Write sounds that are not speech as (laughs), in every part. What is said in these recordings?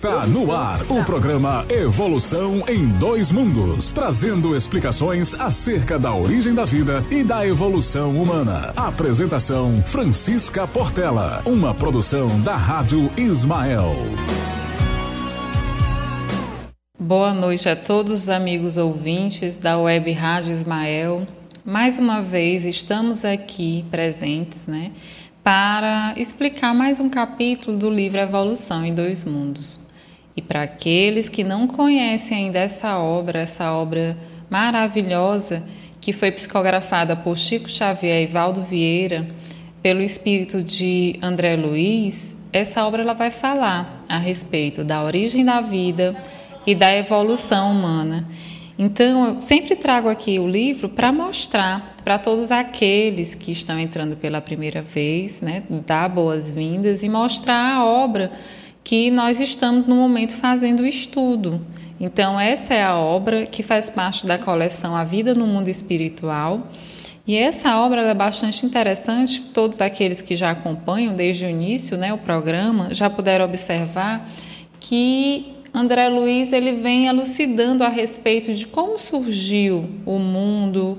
Está no ar o programa Evolução em Dois Mundos, trazendo explicações acerca da origem da vida e da evolução humana. Apresentação Francisca Portela, uma produção da Rádio Ismael. Boa noite a todos os amigos ouvintes da Web Rádio Ismael. Mais uma vez estamos aqui presentes, né? para explicar mais um capítulo do livro Evolução em Dois Mundos. E para aqueles que não conhecem ainda essa obra, essa obra maravilhosa que foi psicografada por Chico Xavier e Valdo Vieira, pelo espírito de André Luiz, essa obra ela vai falar a respeito da origem da vida e da evolução humana. Então, eu sempre trago aqui o livro para mostrar para todos aqueles que estão entrando pela primeira vez, né, dar boas-vindas e mostrar a obra que nós estamos no momento fazendo o estudo. Então, essa é a obra que faz parte da coleção A Vida no Mundo Espiritual. E essa obra é bastante interessante, todos aqueles que já acompanham desde o início né, o programa já puderam observar que André Luiz ele vem elucidando a respeito de como surgiu o mundo,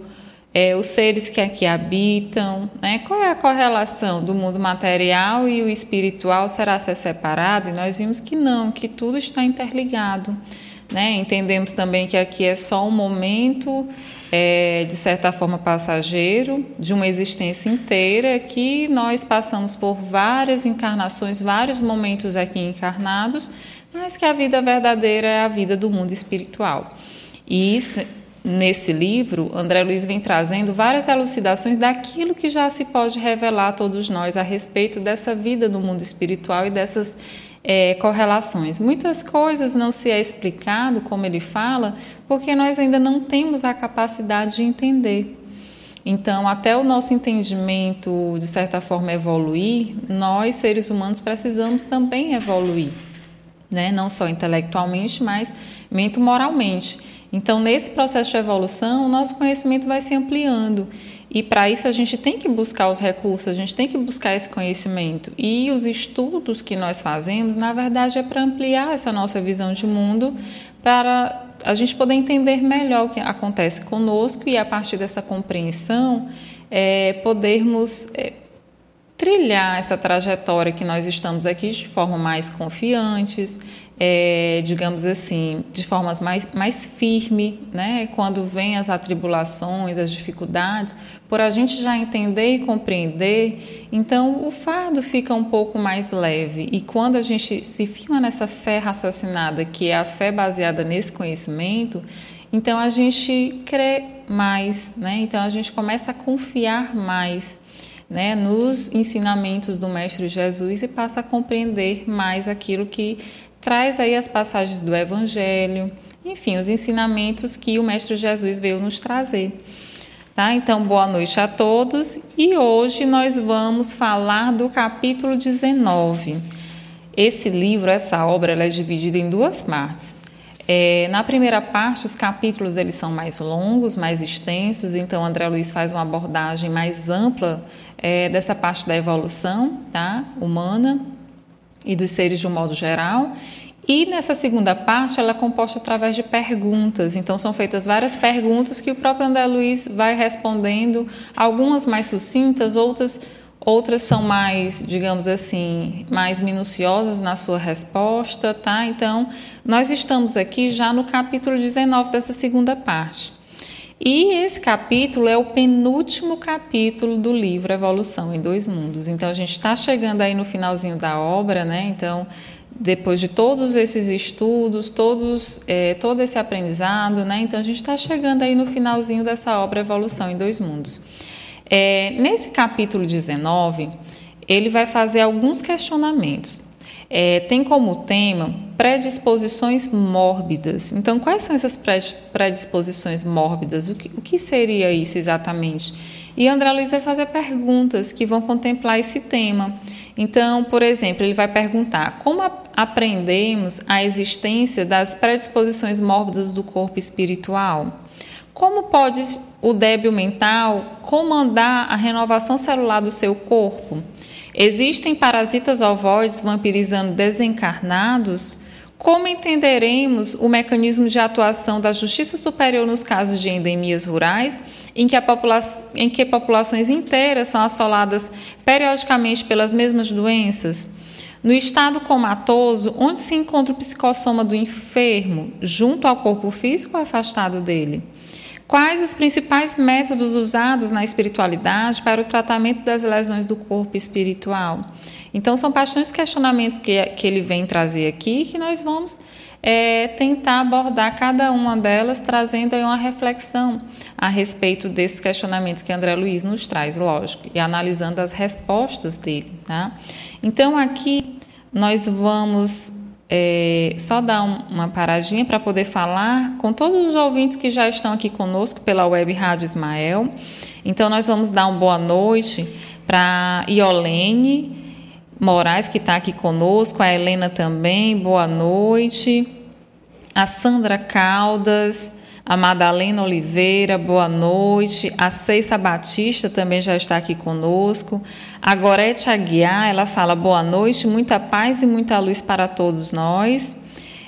é, os seres que aqui habitam, né? qual é a correlação do mundo material e o espiritual, será ser separado? E nós vimos que não, que tudo está interligado. Né? Entendemos também que aqui é só um momento, é, de certa forma, passageiro, de uma existência inteira, que nós passamos por várias encarnações, vários momentos aqui encarnados, mas que a vida verdadeira é a vida do mundo espiritual. E nesse livro, André Luiz vem trazendo várias elucidações daquilo que já se pode revelar a todos nós a respeito dessa vida no mundo espiritual e dessas é, correlações. Muitas coisas não se é explicado, como ele fala, porque nós ainda não temos a capacidade de entender. Então, até o nosso entendimento, de certa forma, evoluir, nós, seres humanos, precisamos também evoluir né? não só intelectualmente, mas mento moralmente. Então, nesse processo de evolução, o nosso conhecimento vai se ampliando. E para isso a gente tem que buscar os recursos, a gente tem que buscar esse conhecimento. E os estudos que nós fazemos, na verdade, é para ampliar essa nossa visão de mundo, para a gente poder entender melhor o que acontece conosco e, a partir dessa compreensão, é, podermos é, trilhar essa trajetória que nós estamos aqui de forma mais confiantes, é, digamos assim, de formas mais, mais firme, né? quando vêm as atribulações, as dificuldades, por a gente já entender e compreender, então o fardo fica um pouco mais leve. E quando a gente se firma nessa fé raciocinada, que é a fé baseada nesse conhecimento, então a gente crê mais, né? então a gente começa a confiar mais né, nos ensinamentos do Mestre Jesus e passa a compreender mais aquilo que traz aí as passagens do Evangelho, enfim, os ensinamentos que o Mestre Jesus veio nos trazer. Tá? Então, boa noite a todos e hoje nós vamos falar do capítulo 19. Esse livro, essa obra, ela é dividida em duas partes. É, na primeira parte, os capítulos eles são mais longos, mais extensos, então André Luiz faz uma abordagem mais ampla é, dessa parte da evolução tá, humana e dos seres de um modo geral. E nessa segunda parte, ela é composta através de perguntas. Então, são feitas várias perguntas que o próprio André Luiz vai respondendo, algumas mais sucintas, outras, outras são mais, digamos assim, mais minuciosas na sua resposta. Tá? Então, nós estamos aqui já no capítulo 19 dessa segunda parte. E esse capítulo é o penúltimo capítulo do livro Evolução em Dois Mundos. Então a gente está chegando aí no finalzinho da obra, né? Então depois de todos esses estudos, todos, é, todo esse aprendizado, né? Então a gente está chegando aí no finalzinho dessa obra Evolução em Dois Mundos. É, nesse capítulo 19, ele vai fazer alguns questionamentos é, tem como tema predisposições mórbidas. Então, quais são essas predisposições mórbidas? O que, o que seria isso exatamente? E André Luiz vai fazer perguntas que vão contemplar esse tema. Então, por exemplo, ele vai perguntar como aprendemos a existência das predisposições mórbidas do corpo espiritual? Como pode o débil mental comandar a renovação celular do seu corpo? Existem parasitas ovoides vampirizando desencarnados? como entenderemos o mecanismo de atuação da Justiça Superior nos casos de endemias rurais, em que, em que populações inteiras são assoladas periodicamente pelas mesmas doenças? No estado comatoso, onde se encontra o psicossoma do enfermo, junto ao corpo físico ou afastado dele? Quais os principais métodos usados na espiritualidade para o tratamento das lesões do corpo espiritual? Então, são bastantes questionamentos que, que ele vem trazer aqui que nós vamos é, tentar abordar cada uma delas, trazendo aí uma reflexão a respeito desses questionamentos que André Luiz nos traz, lógico, e analisando as respostas dele. Tá? Então, aqui nós vamos é, só dar um, uma paradinha para poder falar com todos os ouvintes que já estão aqui conosco pela web Rádio Ismael. Então, nós vamos dar uma boa noite para Iolene Moraes, que está aqui conosco, a Helena também, boa noite. A Sandra Caldas, a Madalena Oliveira, boa noite. A Ceissa Batista também já está aqui conosco. A Gorete Aguiar, ela fala boa noite, muita paz e muita luz para todos nós.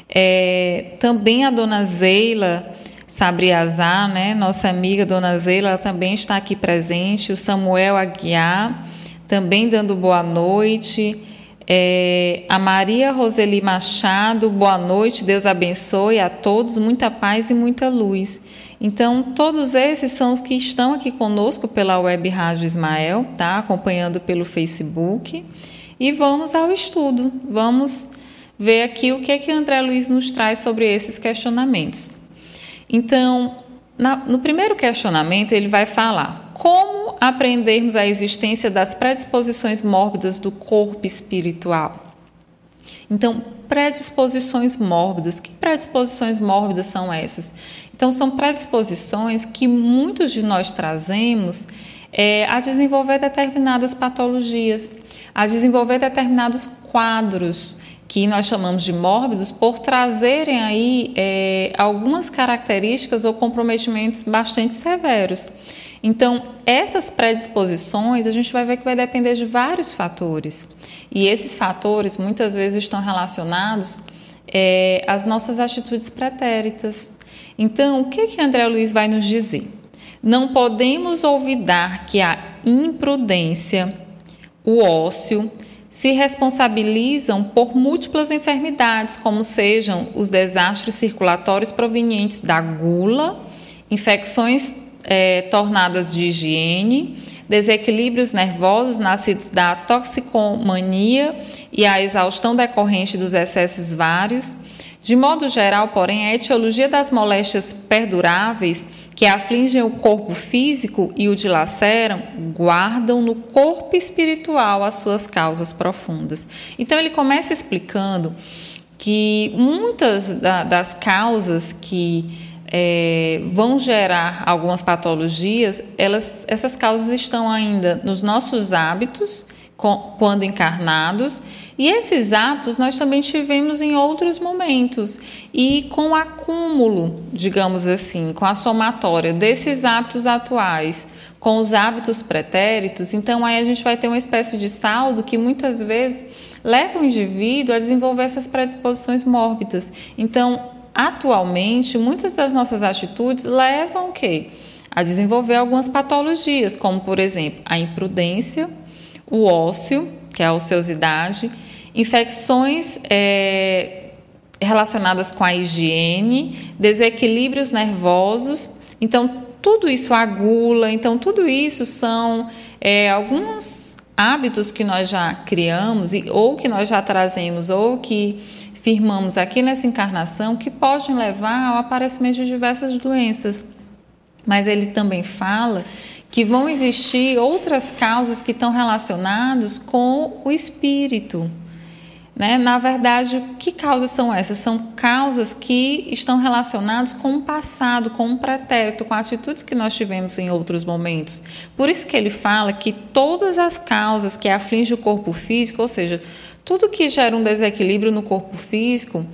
É, também a dona Zeila Sabriazar, né, nossa amiga dona Zeila, ela também está aqui presente. O Samuel Aguiar também dando boa noite. É, a Maria Roseli Machado, boa noite, Deus abençoe a todos, muita paz e muita luz. Então, todos esses são os que estão aqui conosco pela Web Rádio Ismael, tá? acompanhando pelo Facebook. E vamos ao estudo, vamos ver aqui o que é que André Luiz nos traz sobre esses questionamentos. Então, na, no primeiro questionamento, ele vai falar como aprendermos a existência das predisposições mórbidas do corpo espiritual? Então, predisposições mórbidas. Que predisposições mórbidas são essas? Então, são predisposições que muitos de nós trazemos é, a desenvolver determinadas patologias, a desenvolver determinados quadros que nós chamamos de mórbidos por trazerem aí é, algumas características ou comprometimentos bastante severos. Então, essas predisposições a gente vai ver que vai depender de vários fatores. E esses fatores muitas vezes estão relacionados é, às nossas atitudes pretéritas. Então, o que, que André Luiz vai nos dizer? Não podemos olvidar que a imprudência, o ócio, se responsabilizam por múltiplas enfermidades, como sejam os desastres circulatórios provenientes da gula, infecções é, tornadas de higiene, desequilíbrios nervosos nascidos da toxicomania e a exaustão decorrente dos excessos vários. De modo geral, porém, a etiologia das moléstias perduráveis que afligem o corpo físico e o dilaceram guardam no corpo espiritual as suas causas profundas. Então, ele começa explicando que muitas das causas que é, vão gerar algumas patologias, elas, essas causas estão ainda nos nossos hábitos, quando encarnados, e esses hábitos nós também tivemos em outros momentos. E com o acúmulo, digamos assim, com a somatória desses hábitos atuais com os hábitos pretéritos, então aí a gente vai ter uma espécie de saldo que muitas vezes leva o indivíduo a desenvolver essas predisposições mórbidas. Então, atualmente, muitas das nossas atitudes levam o quê? A desenvolver algumas patologias, como, por exemplo, a imprudência, o ócio, que é a ociosidade, infecções é, relacionadas com a higiene, desequilíbrios nervosos. Então, tudo isso, a gula, então, tudo isso são é, alguns hábitos que nós já criamos, ou que nós já trazemos, ou que firmamos aqui nessa encarnação que podem levar ao aparecimento de diversas doenças. Mas ele também fala que vão existir outras causas que estão relacionadas com o espírito. Né? Na verdade, que causas são essas? São causas que estão relacionadas com o passado, com o pretérito, com atitudes que nós tivemos em outros momentos. Por isso que ele fala que todas as causas que afligem o corpo físico, ou seja, tudo que gera um desequilíbrio no corpo físico,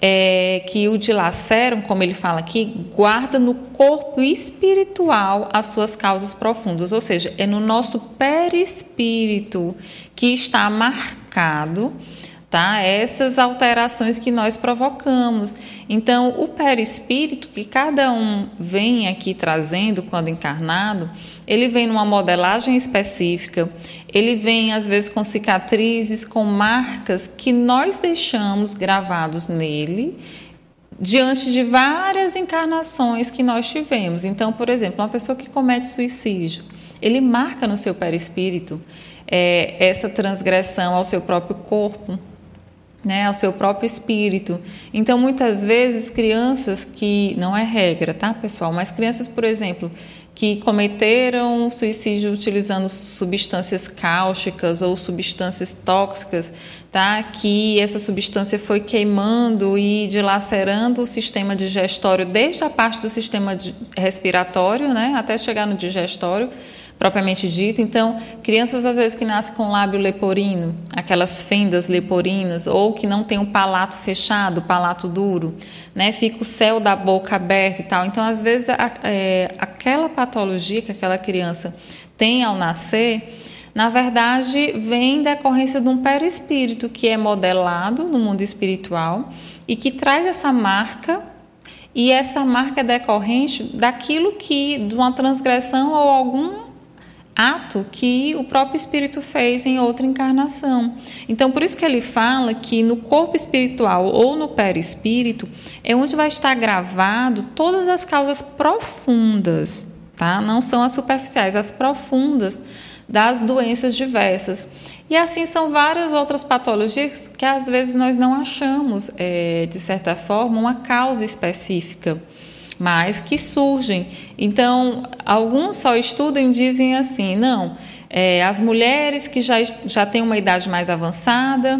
é, que o dilaceram, como ele fala aqui, guarda no corpo espiritual as suas causas profundas, ou seja, é no nosso perispírito que está marcado tá? Essas alterações que nós provocamos. Então, o perispírito que cada um vem aqui trazendo quando encarnado, ele vem numa modelagem específica, ele vem às vezes com cicatrizes, com marcas que nós deixamos gravados nele diante de várias encarnações que nós tivemos. Então, por exemplo, uma pessoa que comete suicídio, ele marca no seu perispírito é, essa transgressão ao seu próprio corpo, né, ao seu próprio espírito. Então, muitas vezes, crianças que, não é regra, tá, pessoal, mas crianças, por exemplo, que cometeram suicídio utilizando substâncias cáusticas ou substâncias tóxicas, tá? Que essa substância foi queimando e dilacerando o sistema digestório desde a parte do sistema respiratório, né, até chegar no digestório propriamente dito. Então, crianças às vezes que nascem com lábio leporino, aquelas fendas leporinas, ou que não tem o palato fechado, palato duro, né? Fica o céu da boca aberto e tal. Então, às vezes, a, é, aquela patologia que aquela criança tem ao nascer, na verdade, vem decorrência de um perispírito que é modelado no mundo espiritual e que traz essa marca e essa marca é decorrente daquilo que, de uma transgressão ou algum ato que o próprio espírito fez em outra encarnação. Então, por isso que ele fala que no corpo espiritual ou no perispírito é onde vai estar gravado todas as causas profundas, tá? Não são as superficiais, as profundas das doenças diversas. E assim são várias outras patologias que às vezes nós não achamos, é, de certa forma, uma causa específica mas que surgem. Então, alguns só estudam e dizem assim: não, é, as mulheres que já, já têm uma idade mais avançada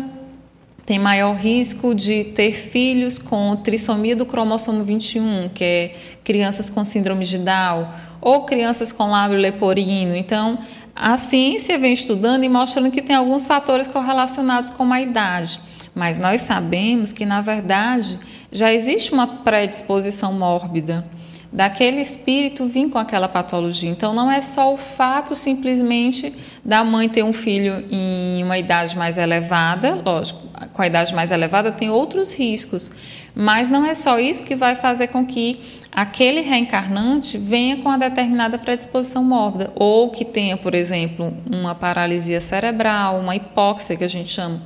têm maior risco de ter filhos com trissomia do cromossomo 21, que é crianças com síndrome de Down, ou crianças com lábio leporino. Então, a ciência vem estudando e mostrando que tem alguns fatores correlacionados com a idade, mas nós sabemos que, na verdade, já existe uma predisposição mórbida daquele espírito vir com aquela patologia. Então, não é só o fato simplesmente da mãe ter um filho em uma idade mais elevada, lógico, com a idade mais elevada tem outros riscos, mas não é só isso que vai fazer com que aquele reencarnante venha com uma determinada predisposição mórbida, ou que tenha, por exemplo, uma paralisia cerebral, uma hipóxia que a gente chama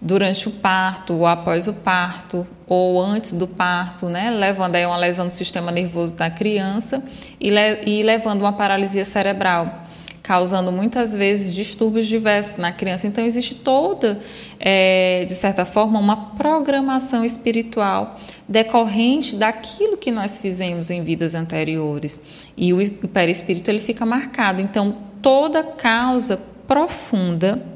durante o parto, ou após o parto, ou antes do parto, né, levando aí uma lesão do sistema nervoso da criança e, le e levando uma paralisia cerebral, causando muitas vezes distúrbios diversos na criança. Então, existe toda, é, de certa forma, uma programação espiritual decorrente daquilo que nós fizemos em vidas anteriores. E o perispírito ele fica marcado. Então, toda causa profunda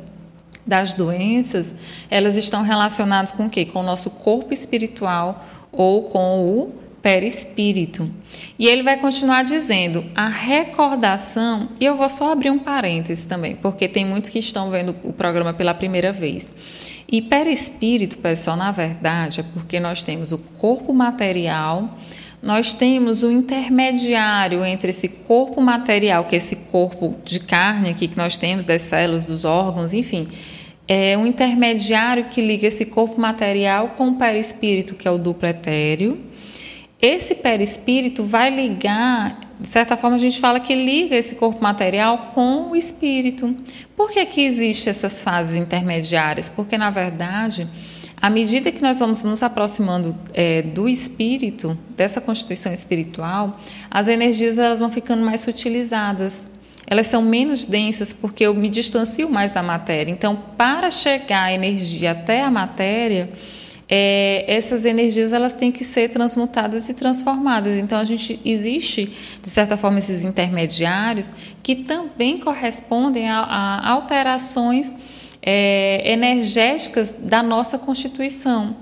das doenças, elas estão relacionadas com o quê? Com o nosso corpo espiritual ou com o perispírito. E ele vai continuar dizendo: a recordação, e eu vou só abrir um parêntese também, porque tem muitos que estão vendo o programa pela primeira vez. E perispírito, pessoal, na verdade, é porque nós temos o corpo material, nós temos o intermediário entre esse corpo material, que é esse corpo de carne aqui que nós temos, das células, dos órgãos, enfim, é um intermediário que liga esse corpo material com o perispírito, que é o duplo etéreo. Esse perispírito vai ligar, de certa forma a gente fala que liga esse corpo material com o espírito. Por que, que existem essas fases intermediárias? Porque, na verdade, à medida que nós vamos nos aproximando é, do espírito, dessa constituição espiritual, as energias elas vão ficando mais sutilizadas elas são menos densas porque eu me distancio mais da matéria. Então, para chegar a energia até a matéria, é, essas energias elas têm que ser transmutadas e transformadas. Então, a gente existe, de certa forma, esses intermediários que também correspondem a, a alterações é, energéticas da nossa constituição.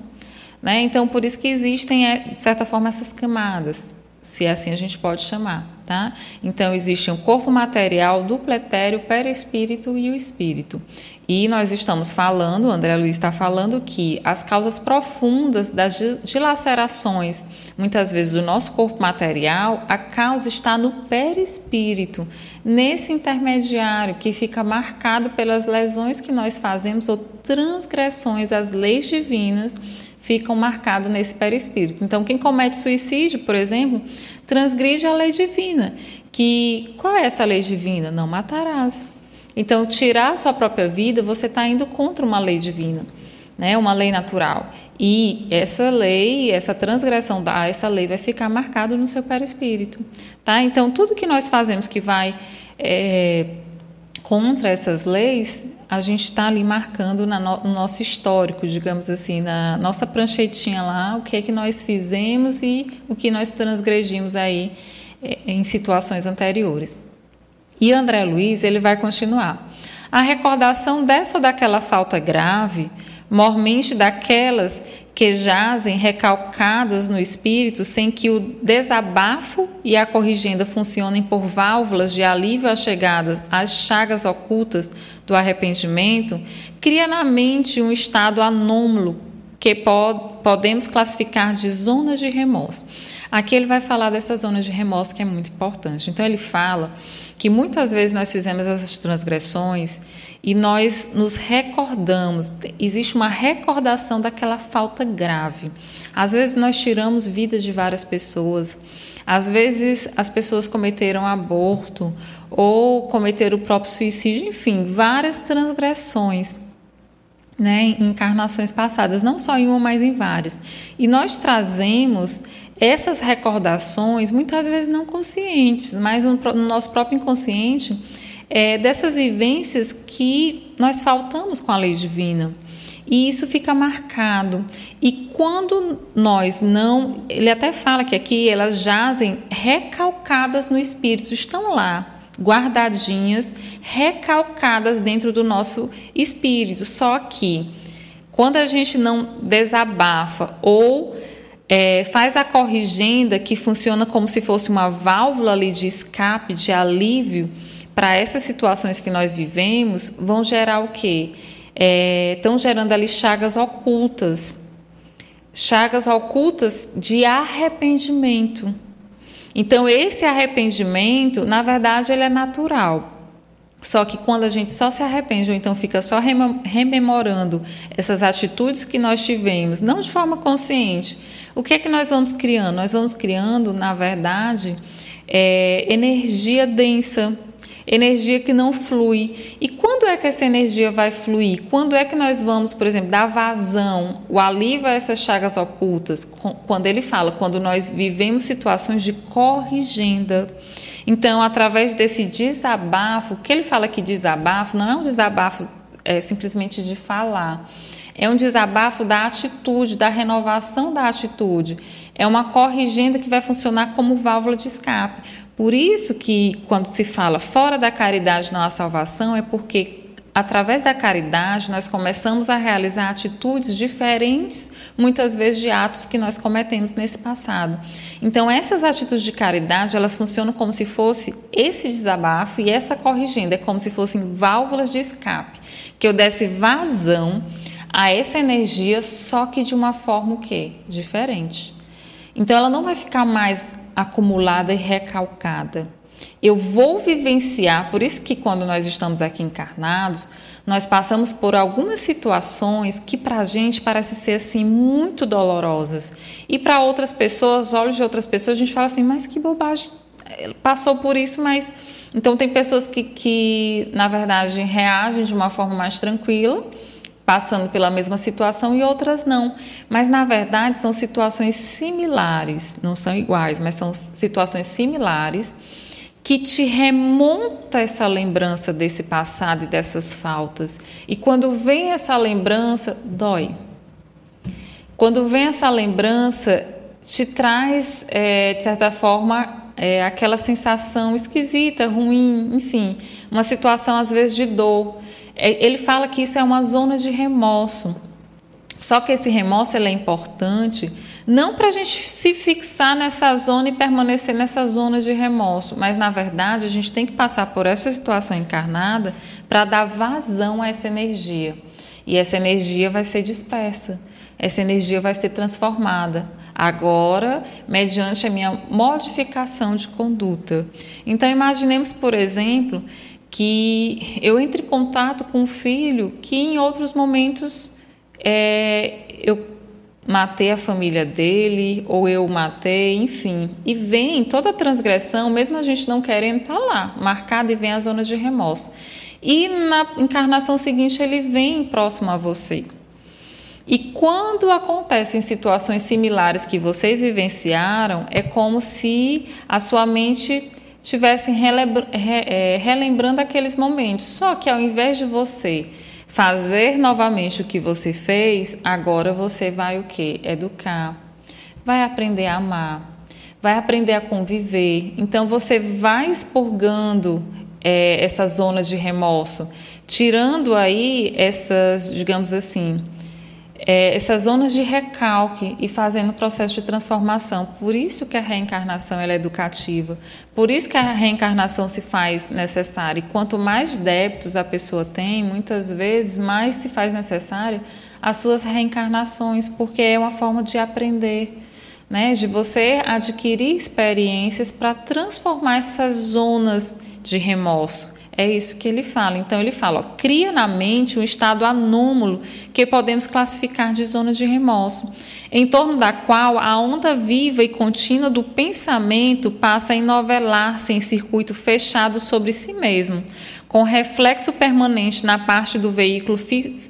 Né? Então, por isso que existem, é, de certa forma, essas camadas, se assim a gente pode chamar. Tá? Então, existe um corpo material, duplo etéreo, perispírito e o espírito. E nós estamos falando, André Luiz está falando que as causas profundas das dilacerações, muitas vezes do nosso corpo material, a causa está no perispírito, nesse intermediário que fica marcado pelas lesões que nós fazemos ou transgressões às leis divinas ficam marcados nesse perispírito. Então, quem comete suicídio, por exemplo, transgride a lei divina. Que qual é essa lei divina? Não matarás. Então, tirar a sua própria vida, você está indo contra uma lei divina, né? uma lei natural. E essa lei, essa transgressão da essa lei vai ficar marcado no seu perispírito. Tá? Então, tudo que nós fazemos que vai é, contra essas leis, a gente está ali marcando no, no nosso histórico, digamos assim, na nossa pranchetinha lá, o que é que nós fizemos e o que nós transgredimos aí é, em situações anteriores. E André Luiz, ele vai continuar. A recordação dessa ou daquela falta grave, mormente daquelas que jazem recalcadas no espírito, sem que o desabafo e a corrigenda funcionem por válvulas de alívio às chegadas às chagas ocultas do arrependimento, cria na mente um estado anômalo que podemos classificar de zonas de remorso. Aqui ele vai falar dessa zona de remorso que é muito importante. Então ele fala que muitas vezes nós fizemos essas transgressões e nós nos recordamos, existe uma recordação daquela falta grave. Às vezes nós tiramos vidas de várias pessoas, às vezes as pessoas cometeram aborto ou cometeram o próprio suicídio, enfim, várias transgressões. Né, em encarnações passadas, não só em uma, mas em várias. E nós trazemos essas recordações, muitas vezes não conscientes, mas no, no nosso próprio inconsciente, é, dessas vivências que nós faltamos com a lei divina. E isso fica marcado. E quando nós não. Ele até fala que aqui elas jazem recalcadas no espírito, estão lá, guardadinhas, recalcadas dentro do nosso espírito. Só que quando a gente não desabafa ou é, faz a corrigenda que funciona como se fosse uma válvula ali de escape, de alívio para essas situações que nós vivemos, vão gerar o quê? Estão é, gerando ali chagas ocultas, chagas ocultas de arrependimento. Então, esse arrependimento, na verdade, ele é natural. Só que quando a gente só se arrepende ou então fica só rememorando essas atitudes que nós tivemos, não de forma consciente, o que é que nós vamos criando? Nós vamos criando, na verdade, é, energia densa, energia que não flui. E quando é que essa energia vai fluir? Quando é que nós vamos, por exemplo, dar vazão, o alívio a essas chagas ocultas? Quando ele fala, quando nós vivemos situações de corrigenda. Então, através desse desabafo, o que ele fala que desabafo não é um desabafo é, simplesmente de falar é um desabafo da atitude, da renovação da atitude. É uma corrigenda que vai funcionar como válvula de escape. Por isso que quando se fala fora da caridade não há salvação, é porque através da caridade nós começamos a realizar atitudes diferentes, muitas vezes de atos que nós cometemos nesse passado. Então essas atitudes de caridade, elas funcionam como se fosse esse desabafo e essa corrigenda é como se fossem válvulas de escape, que eu desse vazão a essa energia, só que de uma forma o quê? Diferente. Então ela não vai ficar mais acumulada e recalcada. Eu vou vivenciar, por isso que quando nós estamos aqui encarnados, nós passamos por algumas situações que para a gente parece ser assim muito dolorosas. E para outras pessoas, olhos de outras pessoas, a gente fala assim, mas que bobagem, passou por isso, mas. Então tem pessoas que, que na verdade, reagem de uma forma mais tranquila passando pela mesma situação e outras não. Mas na verdade são situações similares, não são iguais, mas são situações similares que te remonta essa lembrança desse passado e dessas faltas. E quando vem essa lembrança, dói. Quando vem essa lembrança, te traz, é, de certa forma, é, aquela sensação esquisita, ruim, enfim, uma situação às vezes de dor. É, ele fala que isso é uma zona de remorso. Só que esse remorso é importante não para a gente se fixar nessa zona e permanecer nessa zona de remorso, mas na verdade a gente tem que passar por essa situação encarnada para dar vazão a essa energia. E essa energia vai ser dispersa, essa energia vai ser transformada. Agora, mediante a minha modificação de conduta. Então, imaginemos, por exemplo, que eu entre em contato com um filho que em outros momentos é, eu matei a família dele ou eu matei, enfim. E vem toda a transgressão, mesmo a gente não querendo, está lá, marcada e vem a zona de remorso. E na encarnação seguinte ele vem próximo a você. E quando acontecem situações similares que vocês vivenciaram, é como se a sua mente estivesse é, relembrando aqueles momentos. Só que ao invés de você fazer novamente o que você fez, agora você vai o que? Educar. Vai aprender a amar. Vai aprender a conviver. Então você vai expurgando é, essa zona de remorso, tirando aí essas, digamos assim, é, essas zonas de recalque e fazendo o processo de transformação. Por isso que a reencarnação é educativa, por isso que a reencarnação se faz necessária. E quanto mais débitos a pessoa tem, muitas vezes mais se faz necessária as suas reencarnações, porque é uma forma de aprender. Né, de você adquirir experiências para transformar essas zonas de remorso é isso que ele fala. Então ele fala, ó, cria na mente um estado anômalo que podemos classificar de zona de remorso, em torno da qual a onda viva e contínua do pensamento passa a enovelar-se em circuito fechado sobre si mesmo, com reflexo permanente na parte do veículo,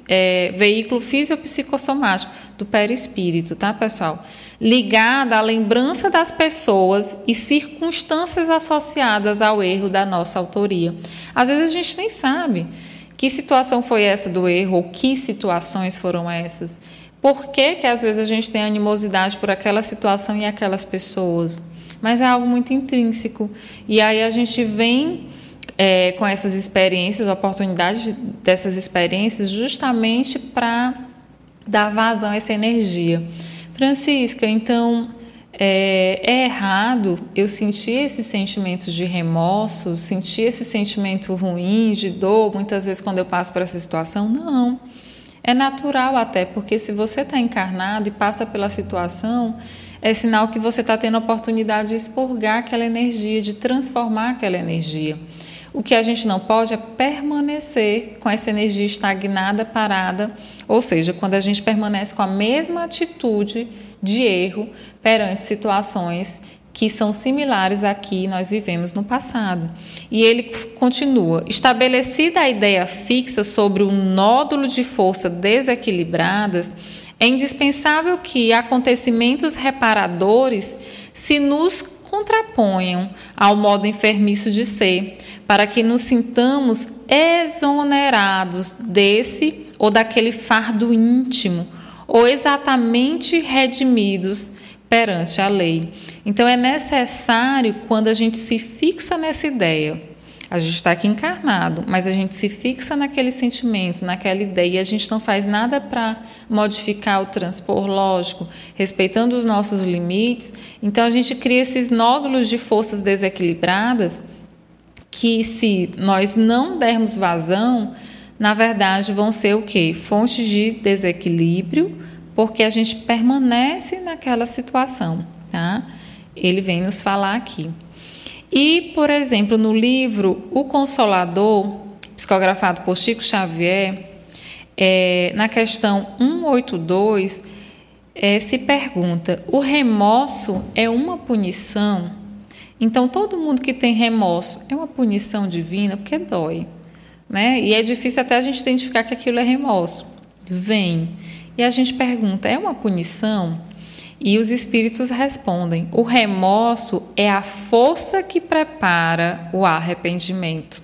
é, veículo fisiopsicossomático, do perispírito, tá, pessoal? ligada à lembrança das pessoas e circunstâncias associadas ao erro da nossa autoria. Às vezes a gente nem sabe que situação foi essa do erro ou que situações foram essas. Por que, que às vezes a gente tem animosidade por aquela situação e aquelas pessoas? Mas é algo muito intrínseco. E aí a gente vem é, com essas experiências, oportunidades dessas experiências, justamente para dar vazão a essa energia. Francisca, então é, é, errado eu sentir esses sentimentos de remorso, sentir esse sentimento ruim, de dor, muitas vezes quando eu passo por essa situação? Não. É natural até, porque se você está encarnado e passa pela situação, é sinal que você está tendo a oportunidade de expurgar aquela energia, de transformar aquela energia. O que a gente não pode é permanecer com essa energia estagnada, parada, ou seja, quando a gente permanece com a mesma atitude de erro perante situações que são similares a que nós vivemos no passado. E ele continua: estabelecida a ideia fixa sobre o nódulo de força desequilibradas, é indispensável que acontecimentos reparadores se nos contraponham ao modo enfermiço de ser, para que nos sintamos exonerados desse ou daquele fardo íntimo, ou exatamente redimidos perante a lei. Então é necessário, quando a gente se fixa nessa ideia, a gente está aqui encarnado, mas a gente se fixa naquele sentimento, naquela ideia, e a gente não faz nada para modificar o transpor lógico, respeitando os nossos limites. Então a gente cria esses nódulos de forças desequilibradas que, se nós não dermos vazão, na verdade vão ser o quê? Fontes de desequilíbrio, porque a gente permanece naquela situação, tá? Ele vem nos falar aqui. E, por exemplo, no livro O Consolador, psicografado por Chico Xavier, é, na questão 182, é, se pergunta: o remorso é uma punição? Então, todo mundo que tem remorso é uma punição divina porque dói. Né? E é difícil até a gente identificar que aquilo é remorso. Vem. E a gente pergunta: é uma punição? E os espíritos respondem: o remorso é a força que prepara o arrependimento.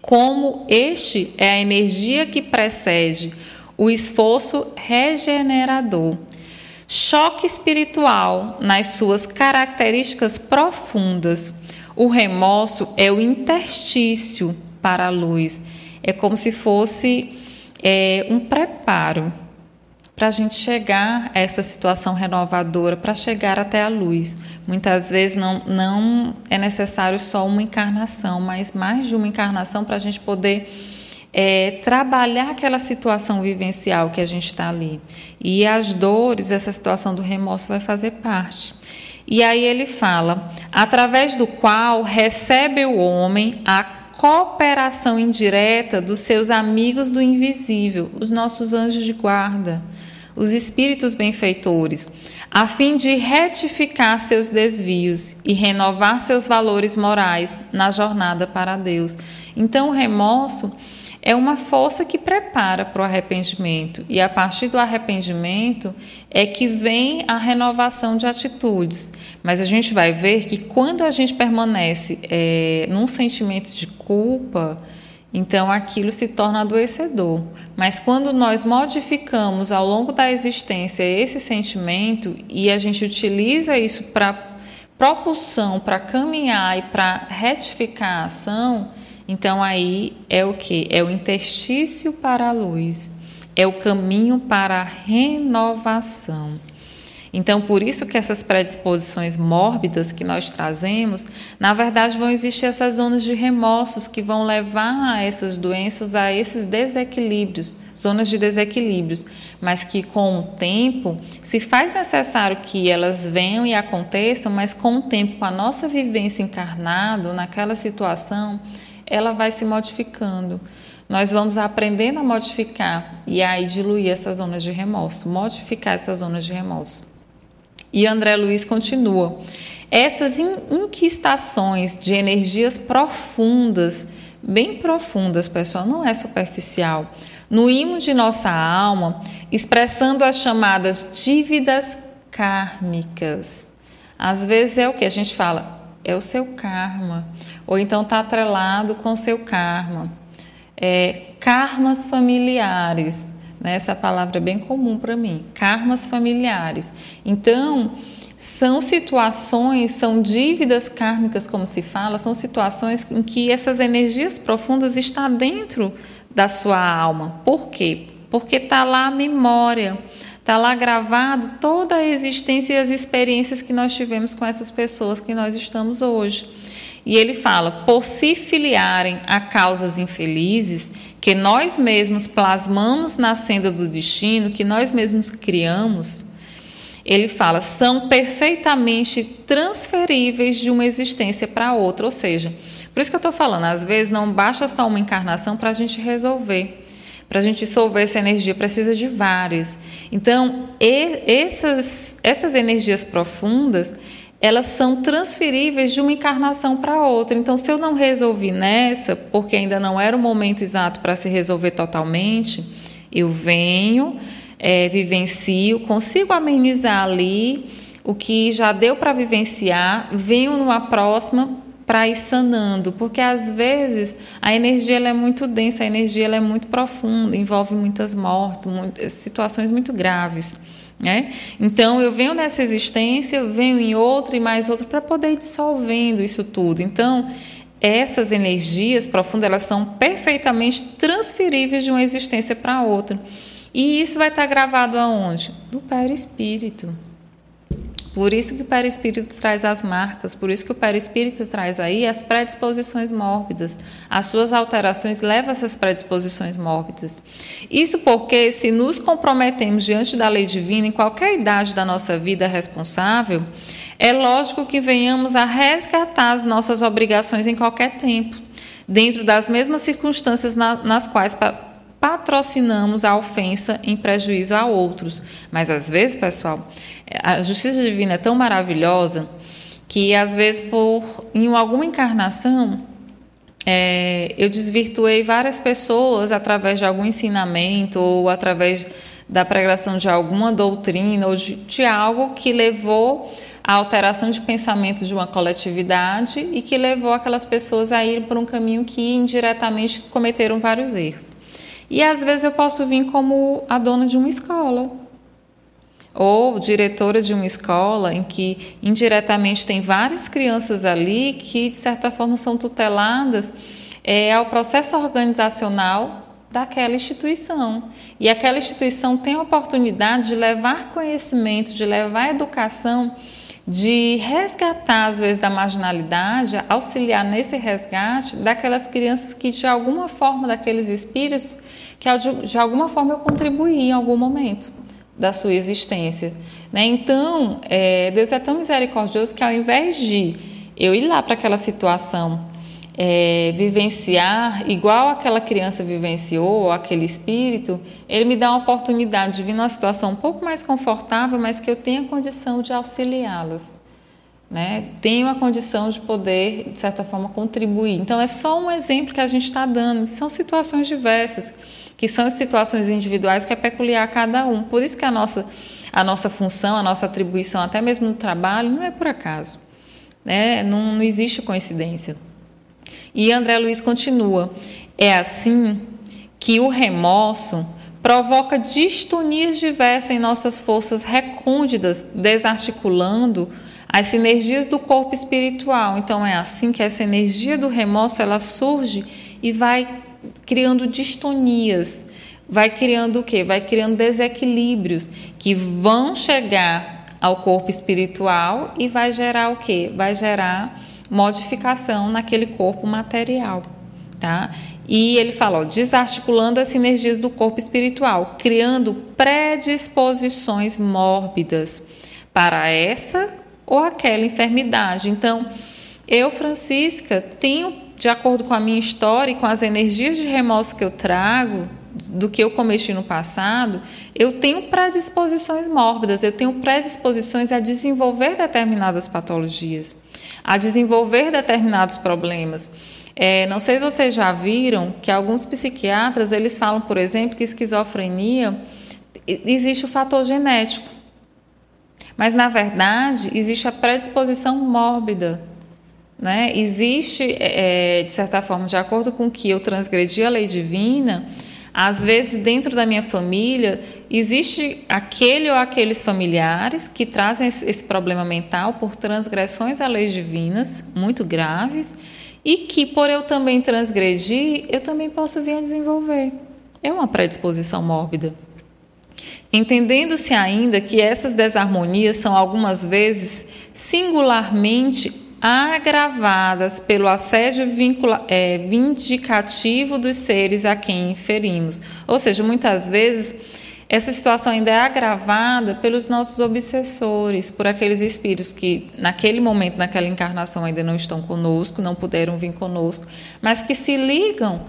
Como este é a energia que precede o esforço regenerador. Choque espiritual nas suas características profundas. O remorso é o interstício para a luz. É como se fosse é, um preparo para a gente chegar a essa situação renovadora, para chegar até a luz. Muitas vezes não, não é necessário só uma encarnação, mas mais de uma encarnação para a gente poder é, trabalhar aquela situação vivencial que a gente está ali. E as dores, essa situação do remorso vai fazer parte. E aí ele fala, através do qual recebe o homem a cooperação indireta dos seus amigos do invisível, os nossos anjos de guarda os espíritos benfeitores, a fim de retificar seus desvios e renovar seus valores morais na jornada para Deus. Então, o remorso é uma força que prepara para o arrependimento, e a partir do arrependimento é que vem a renovação de atitudes. Mas a gente vai ver que quando a gente permanece é, num sentimento de culpa, então aquilo se torna adoecedor. Mas quando nós modificamos ao longo da existência esse sentimento e a gente utiliza isso para propulsão, para caminhar e para retificar a ação, então aí é o que? É o interstício para a luz, é o caminho para a renovação. Então, por isso que essas predisposições mórbidas que nós trazemos, na verdade, vão existir essas zonas de remorsos que vão levar a essas doenças, a esses desequilíbrios, zonas de desequilíbrios, mas que com o tempo se faz necessário que elas venham e aconteçam, mas com o tempo, com a nossa vivência encarnado naquela situação, ela vai se modificando. Nós vamos aprendendo a modificar e aí diluir essas zonas de remorso, modificar essas zonas de remorso. E André Luiz continua: essas inquistações de energias profundas, bem profundas, pessoal, não é superficial, no imo de nossa alma, expressando as chamadas dívidas kármicas. Às vezes é o que a gente fala, é o seu karma, ou então está atrelado com o seu karma. É, karmas familiares, né? Essa palavra é bem comum para mim. Karmas familiares. Então, são situações, são dívidas kármicas, como se fala, são situações em que essas energias profundas estão dentro da sua alma. Por quê? Porque está lá a memória, está lá gravado toda a existência e as experiências que nós tivemos com essas pessoas que nós estamos hoje. E ele fala: por se filiarem a causas infelizes que nós mesmos plasmamos na senda do destino, que nós mesmos criamos, ele fala, são perfeitamente transferíveis de uma existência para outra. Ou seja, por isso que eu estou falando, às vezes não basta só uma encarnação para a gente resolver. Para a gente dissolver essa energia, precisa de várias. Então, essas, essas energias profundas, elas são transferíveis de uma encarnação para outra. Então, se eu não resolvi nessa, porque ainda não era o momento exato para se resolver totalmente, eu venho, é, vivencio, consigo amenizar ali o que já deu para vivenciar, venho numa próxima para ir sanando, porque às vezes a energia ela é muito densa, a energia ela é muito profunda, envolve muitas mortes, situações muito graves. Né? Então eu venho nessa existência, venho em outra e mais outra para poder ir dissolvendo isso tudo. Então essas energias profundas elas são perfeitamente transferíveis de uma existência para outra. E isso vai estar gravado aonde? No perispírito. Por isso que o perispírito traz as marcas, por isso que o perispírito traz aí as predisposições mórbidas. As suas alterações levam a essas predisposições mórbidas. Isso porque, se nos comprometemos diante da lei divina, em qualquer idade da nossa vida responsável, é lógico que venhamos a resgatar as nossas obrigações em qualquer tempo, dentro das mesmas circunstâncias nas quais patrocinamos a ofensa em prejuízo a outros. Mas às vezes, pessoal, a justiça divina é tão maravilhosa que às vezes por em alguma encarnação é, eu desvirtuei várias pessoas através de algum ensinamento ou através da pregação de alguma doutrina ou de, de algo que levou à alteração de pensamento de uma coletividade e que levou aquelas pessoas a ir por um caminho que indiretamente cometeram vários erros. E às vezes eu posso vir como a dona de uma escola, ou diretora de uma escola em que indiretamente tem várias crianças ali que de certa forma são tuteladas é, ao processo organizacional daquela instituição. E aquela instituição tem a oportunidade de levar conhecimento, de levar educação, de resgatar, às vezes, da marginalidade, auxiliar nesse resgate daquelas crianças que, de alguma forma, daqueles espíritos, que de alguma forma eu contribuí em algum momento da sua existência. Né? Então, é, Deus é tão misericordioso que ao invés de eu ir lá para aquela situação é, vivenciar igual aquela criança vivenciou, ou aquele espírito, ele me dá uma oportunidade de vir numa situação um pouco mais confortável, mas que eu tenha condição de auxiliá-las. Né? Tenho a condição de poder, de certa forma, contribuir. Então, é só um exemplo que a gente está dando. São situações diversas, que são situações individuais que é peculiar a cada um. Por isso que a nossa, a nossa função, a nossa atribuição, até mesmo no trabalho, não é por acaso. Né? Não, não existe coincidência. E André Luiz continua: é assim que o remorso provoca distonias diversas em nossas forças recônditas, desarticulando as sinergias do corpo espiritual. Então é assim que essa energia do remorso ela surge e vai criando distonias, vai criando o quê? Vai criando desequilíbrios que vão chegar ao corpo espiritual e vai gerar o quê? Vai gerar modificação naquele corpo material, tá? E ele fala, ó, desarticulando as sinergias do corpo espiritual, criando predisposições mórbidas para essa ou aquela enfermidade. Então, eu, Francisca, tenho, de acordo com a minha história e com as energias de remorso que eu trago, do que eu cometi no passado, eu tenho predisposições mórbidas, eu tenho predisposições a desenvolver determinadas patologias a desenvolver determinados problemas. É, não sei se vocês já viram que alguns psiquiatras eles falam, por exemplo, que esquizofrenia existe o fator genético, mas na verdade existe a predisposição mórbida. Né? Existe, é, de certa forma, de acordo com que eu transgredi a lei divina, às vezes, dentro da minha família, existe aquele ou aqueles familiares que trazem esse problema mental por transgressões a leis divinas muito graves e que, por eu também transgredir, eu também posso vir a desenvolver. É uma predisposição mórbida. Entendendo-se ainda que essas desarmonias são algumas vezes singularmente agravadas pelo assédio vincula, é, vindicativo dos seres a quem inferimos. Ou seja, muitas vezes essa situação ainda é agravada pelos nossos obsessores, por aqueles espíritos que naquele momento, naquela encarnação ainda não estão conosco, não puderam vir conosco, mas que se ligam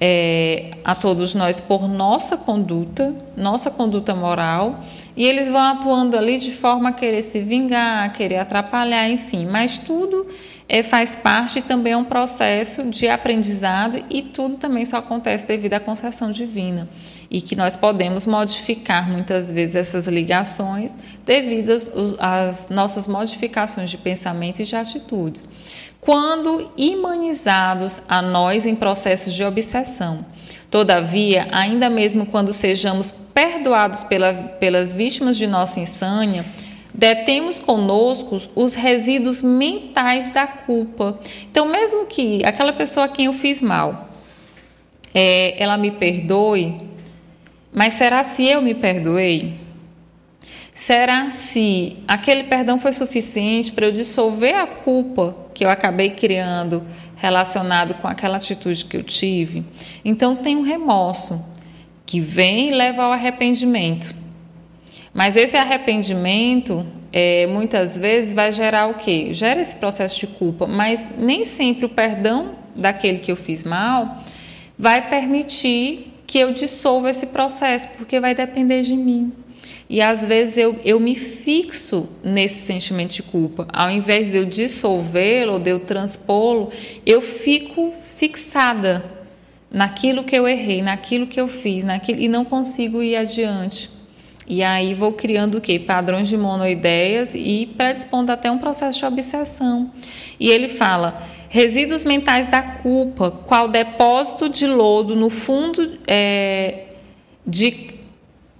é, a todos nós por nossa conduta, nossa conduta moral, e eles vão atuando ali de forma a querer se vingar, a querer atrapalhar, enfim, mas tudo é, faz parte também é um processo de aprendizado e tudo também só acontece devido à concessão divina. E que nós podemos modificar muitas vezes essas ligações devido às nossas modificações de pensamento e de atitudes quando imanizados a nós em processos de obsessão. Todavia, ainda mesmo quando sejamos perdoados pela, pelas vítimas de nossa insânia, detemos conosco os resíduos mentais da culpa. Então, mesmo que aquela pessoa a quem eu fiz mal, é, ela me perdoe, mas será se eu me perdoei? Será se aquele perdão foi suficiente para eu dissolver a culpa que eu acabei criando relacionado com aquela atitude que eu tive? Então tem um remorso que vem e leva ao arrependimento. Mas esse arrependimento é, muitas vezes vai gerar o quê? Gera esse processo de culpa, mas nem sempre o perdão daquele que eu fiz mal vai permitir que eu dissolva esse processo, porque vai depender de mim. E às vezes eu, eu me fixo nesse sentimento de culpa. Ao invés de eu dissolvê-lo, de eu transpô-lo, eu fico fixada naquilo que eu errei, naquilo que eu fiz, naquilo, e não consigo ir adiante. E aí vou criando o quê? Padrões de monoideias e predispondo até um processo de obsessão. E ele fala: resíduos mentais da culpa, qual depósito de lodo no fundo é, de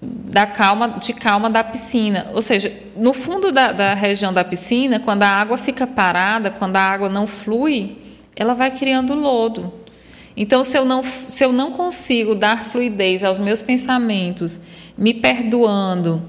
da calma, de calma da piscina. Ou seja, no fundo da, da região da piscina, quando a água fica parada, quando a água não flui, ela vai criando lodo. Então, se eu não, se eu não consigo dar fluidez aos meus pensamentos, me perdoando,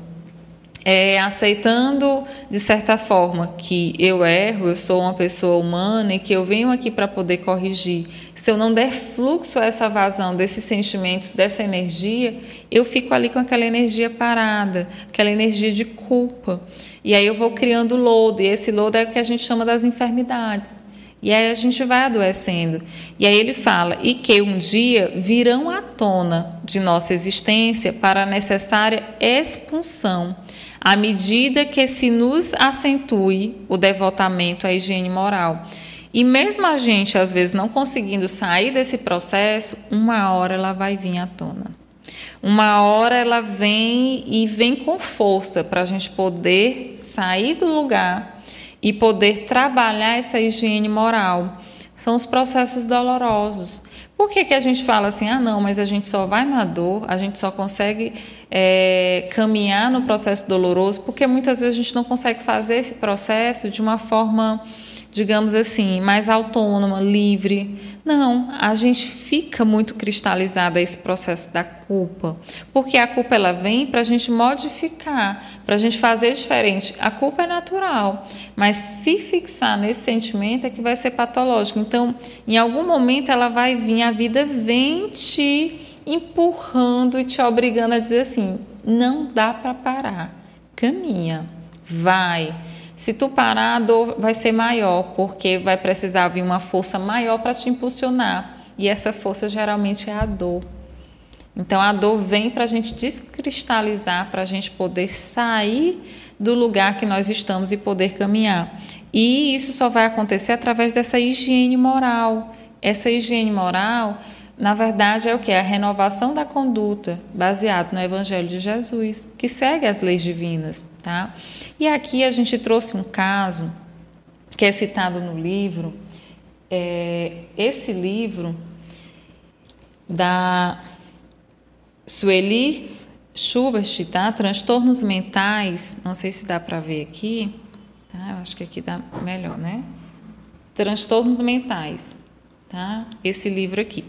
é, aceitando de certa forma que eu erro, eu sou uma pessoa humana e que eu venho aqui para poder corrigir. Se eu não der fluxo a essa vazão desses sentimentos, dessa energia, eu fico ali com aquela energia parada, aquela energia de culpa. E aí eu vou criando lodo, e esse lodo é o que a gente chama das enfermidades. E aí a gente vai adoecendo. E aí ele fala: e que um dia virão à tona de nossa existência para a necessária expulsão à medida que se nos acentue o devotamento à higiene moral. E mesmo a gente, às vezes, não conseguindo sair desse processo, uma hora ela vai vir à tona. Uma hora ela vem e vem com força para a gente poder sair do lugar e poder trabalhar essa higiene moral. São os processos dolorosos. Por que, que a gente fala assim, ah, não, mas a gente só vai na dor, a gente só consegue é, caminhar no processo doloroso? Porque muitas vezes a gente não consegue fazer esse processo de uma forma, digamos assim, mais autônoma, livre. Não, a gente fica muito cristalizada esse processo da culpa, porque a culpa ela vem para a gente modificar, para a gente fazer diferente. A culpa é natural, mas se fixar nesse sentimento é que vai ser patológico. Então, em algum momento ela vai vir, a vida vem te empurrando e te obrigando a dizer assim: não dá para parar, caminha, vai. Se tu parar, a dor vai ser maior, porque vai precisar vir uma força maior para te impulsionar. E essa força geralmente é a dor. Então a dor vem para a gente descristalizar, para a gente poder sair do lugar que nós estamos e poder caminhar. E isso só vai acontecer através dessa higiene moral. Essa higiene moral, na verdade, é o que? A renovação da conduta, baseado no Evangelho de Jesus, que segue as leis divinas. Tá? E aqui a gente trouxe um caso que é citado no livro. É, esse livro da Sueli Schubert, tá? Transtornos mentais, não sei se dá para ver aqui, tá? Eu acho que aqui dá melhor, né? Transtornos mentais, tá? Esse livro aqui.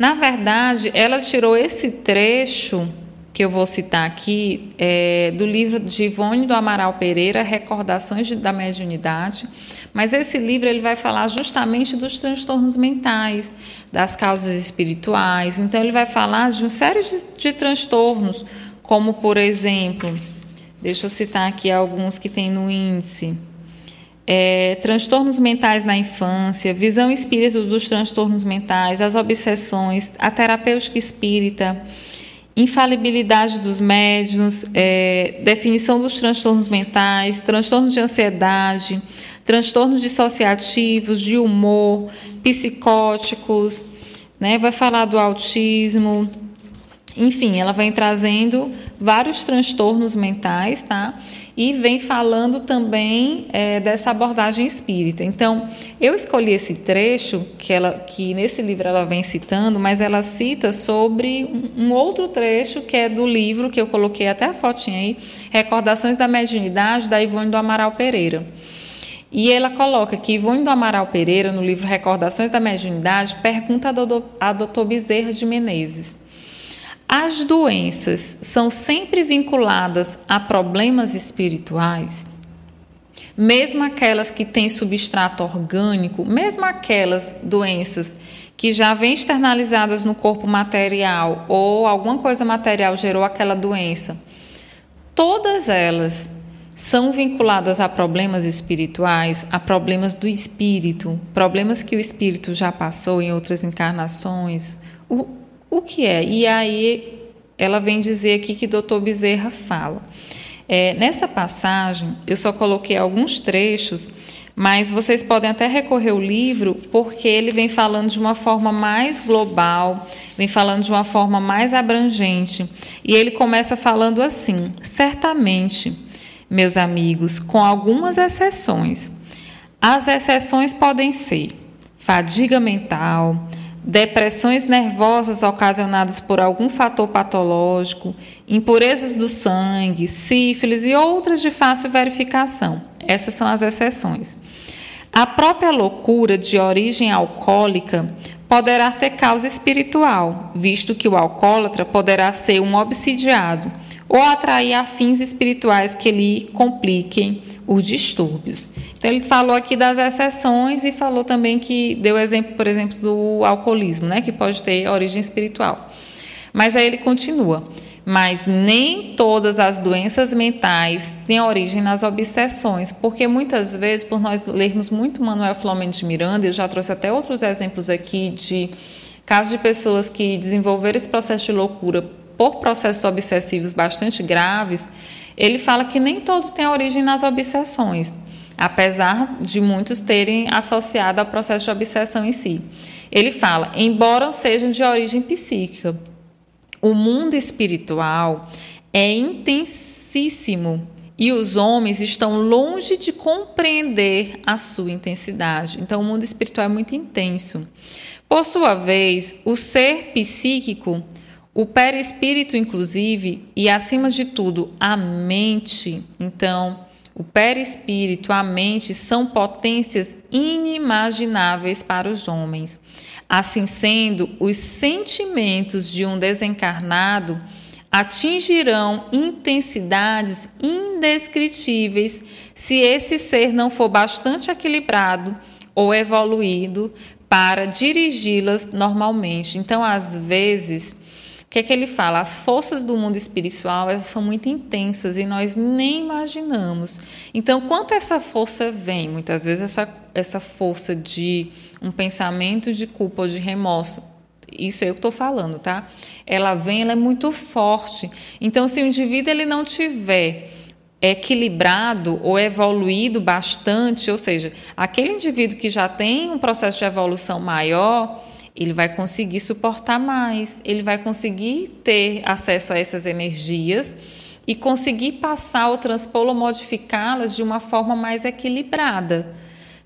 Na verdade, ela tirou esse trecho que eu vou citar aqui, é, do livro de Ivone do Amaral Pereira, Recordações da Mediunidade. Mas esse livro ele vai falar justamente dos transtornos mentais, das causas espirituais. Então, ele vai falar de uma série de, de transtornos, como, por exemplo, deixa eu citar aqui alguns que tem no índice. É, transtornos mentais na infância, visão espírita dos transtornos mentais, as obsessões, a terapêutica espírita, infalibilidade dos médiums, é, definição dos transtornos mentais, transtornos de ansiedade, transtornos dissociativos, de humor, psicóticos, né? vai falar do autismo, enfim, ela vem trazendo vários transtornos mentais, tá? E vem falando também é, dessa abordagem espírita. Então, eu escolhi esse trecho que ela, que nesse livro ela vem citando, mas ela cita sobre um, um outro trecho que é do livro que eu coloquei até a fotinha aí, Recordações da Mediunidade da Ivone do Amaral Pereira. E ela coloca que Ivone do Amaral Pereira, no livro Recordações da Mediunidade, pergunta a doutor, a doutor Bezerra de Menezes as doenças são sempre vinculadas a problemas espirituais, mesmo aquelas que têm substrato orgânico, mesmo aquelas doenças que já vêm externalizadas no corpo material ou alguma coisa material gerou aquela doença, todas elas são vinculadas a problemas espirituais, a problemas do espírito, problemas que o espírito já passou em outras encarnações. O, o que é? E aí ela vem dizer aqui que doutor Bezerra fala. É, nessa passagem, eu só coloquei alguns trechos, mas vocês podem até recorrer ao livro, porque ele vem falando de uma forma mais global, vem falando de uma forma mais abrangente. E ele começa falando assim: certamente, meus amigos, com algumas exceções. As exceções podem ser fadiga mental, depressões nervosas ocasionadas por algum fator patológico, impurezas do sangue, sífilis e outras de fácil verificação. Essas são as exceções. A própria loucura de origem alcoólica poderá ter causa espiritual, visto que o alcoólatra poderá ser um obsidiado ou atrair afins espirituais que lhe compliquem os distúrbios. Então ele falou aqui das exceções e falou também que deu exemplo, por exemplo, do alcoolismo, né, que pode ter origem espiritual. Mas aí ele continua: mas nem todas as doenças mentais têm origem nas obsessões, porque muitas vezes, por nós lermos muito Manuel Flamengo de Miranda, eu já trouxe até outros exemplos aqui de casos de pessoas que desenvolveram esse processo de loucura por processos obsessivos bastante graves, ele fala que nem todos têm origem nas obsessões, apesar de muitos terem associado ao processo de obsessão em si. Ele fala, embora sejam de origem psíquica, o mundo espiritual é intensíssimo e os homens estão longe de compreender a sua intensidade. Então, o mundo espiritual é muito intenso. Por sua vez, o ser psíquico o perispírito, inclusive, e acima de tudo, a mente. Então, o perispírito, a mente são potências inimagináveis para os homens. Assim sendo, os sentimentos de um desencarnado atingirão intensidades indescritíveis se esse ser não for bastante equilibrado ou evoluído para dirigi-las normalmente. Então, às vezes, que é que ele fala? As forças do mundo espiritual elas são muito intensas e nós nem imaginamos. Então, quanto essa força vem? Muitas vezes essa, essa força de um pensamento de culpa ou de remorso, isso eu estou falando, tá? Ela vem, ela é muito forte. Então, se o indivíduo ele não tiver equilibrado ou evoluído bastante, ou seja, aquele indivíduo que já tem um processo de evolução maior, ele vai conseguir suportar mais, ele vai conseguir ter acesso a essas energias e conseguir passar ou transpô ou modificá-las de uma forma mais equilibrada.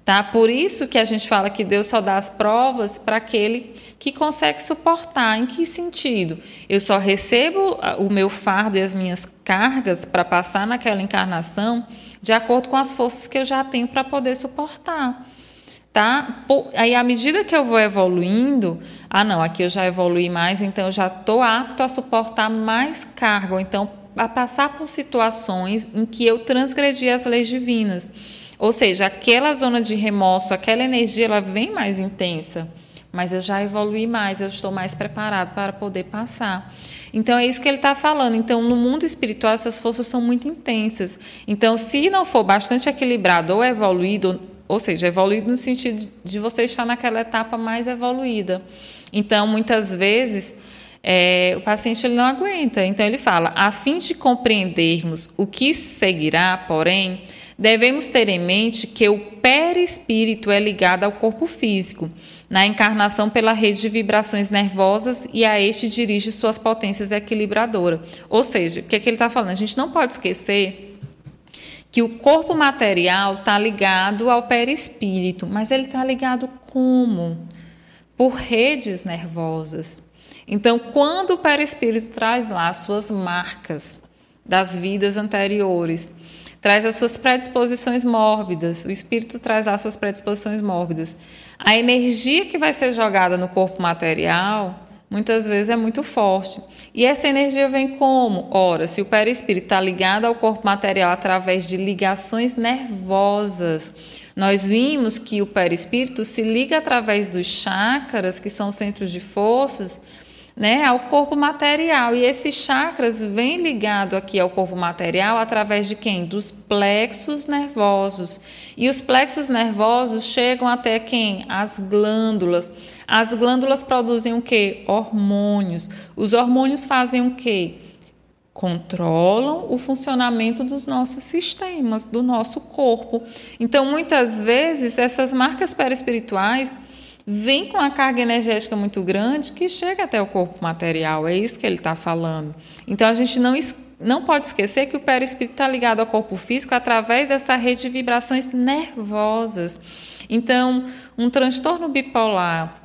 Tá? Por isso que a gente fala que Deus só dá as provas para aquele que consegue suportar. Em que sentido? Eu só recebo o meu fardo e as minhas cargas para passar naquela encarnação de acordo com as forças que eu já tenho para poder suportar tá? Aí, à medida que eu vou evoluindo, ah, não, aqui eu já evolui mais, então eu já estou apto a suportar mais carga, ou então a passar por situações em que eu transgredi as leis divinas. Ou seja, aquela zona de remorso, aquela energia, ela vem mais intensa, mas eu já evolui mais, eu estou mais preparado para poder passar. Então é isso que ele está falando. Então, no mundo espiritual, essas forças são muito intensas. Então, se não for bastante equilibrado ou evoluído, ou seja, evoluído no sentido de você estar naquela etapa mais evoluída. Então, muitas vezes, é, o paciente ele não aguenta. Então, ele fala: a fim de compreendermos o que seguirá, porém, devemos ter em mente que o perispírito é ligado ao corpo físico, na encarnação pela rede de vibrações nervosas e a este dirige suas potências equilibradoras. Ou seja, o que, é que ele está falando? A gente não pode esquecer que o corpo material está ligado ao perispírito, mas ele está ligado como? Por redes nervosas. Então, quando o perispírito traz lá suas marcas das vidas anteriores, traz as suas predisposições mórbidas, o espírito traz lá suas predisposições mórbidas, a energia que vai ser jogada no corpo material muitas vezes é muito forte. E essa energia vem como? Ora, se o perispírito está ligado ao corpo material através de ligações nervosas, nós vimos que o perispírito se liga através dos chakras, que são centros de forças, né, ao corpo material. E esses chakras vêm ligados aqui ao corpo material através de quem? Dos plexos nervosos. E os plexos nervosos chegam até quem? As glândulas. As glândulas produzem o que? Hormônios. Os hormônios fazem o que? Controlam o funcionamento dos nossos sistemas, do nosso corpo. Então, muitas vezes, essas marcas perispirituais vêm com a carga energética muito grande que chega até o corpo material. É isso que ele está falando. Então, a gente não não pode esquecer que o perispírito está ligado ao corpo físico através dessa rede de vibrações nervosas. Então, um transtorno bipolar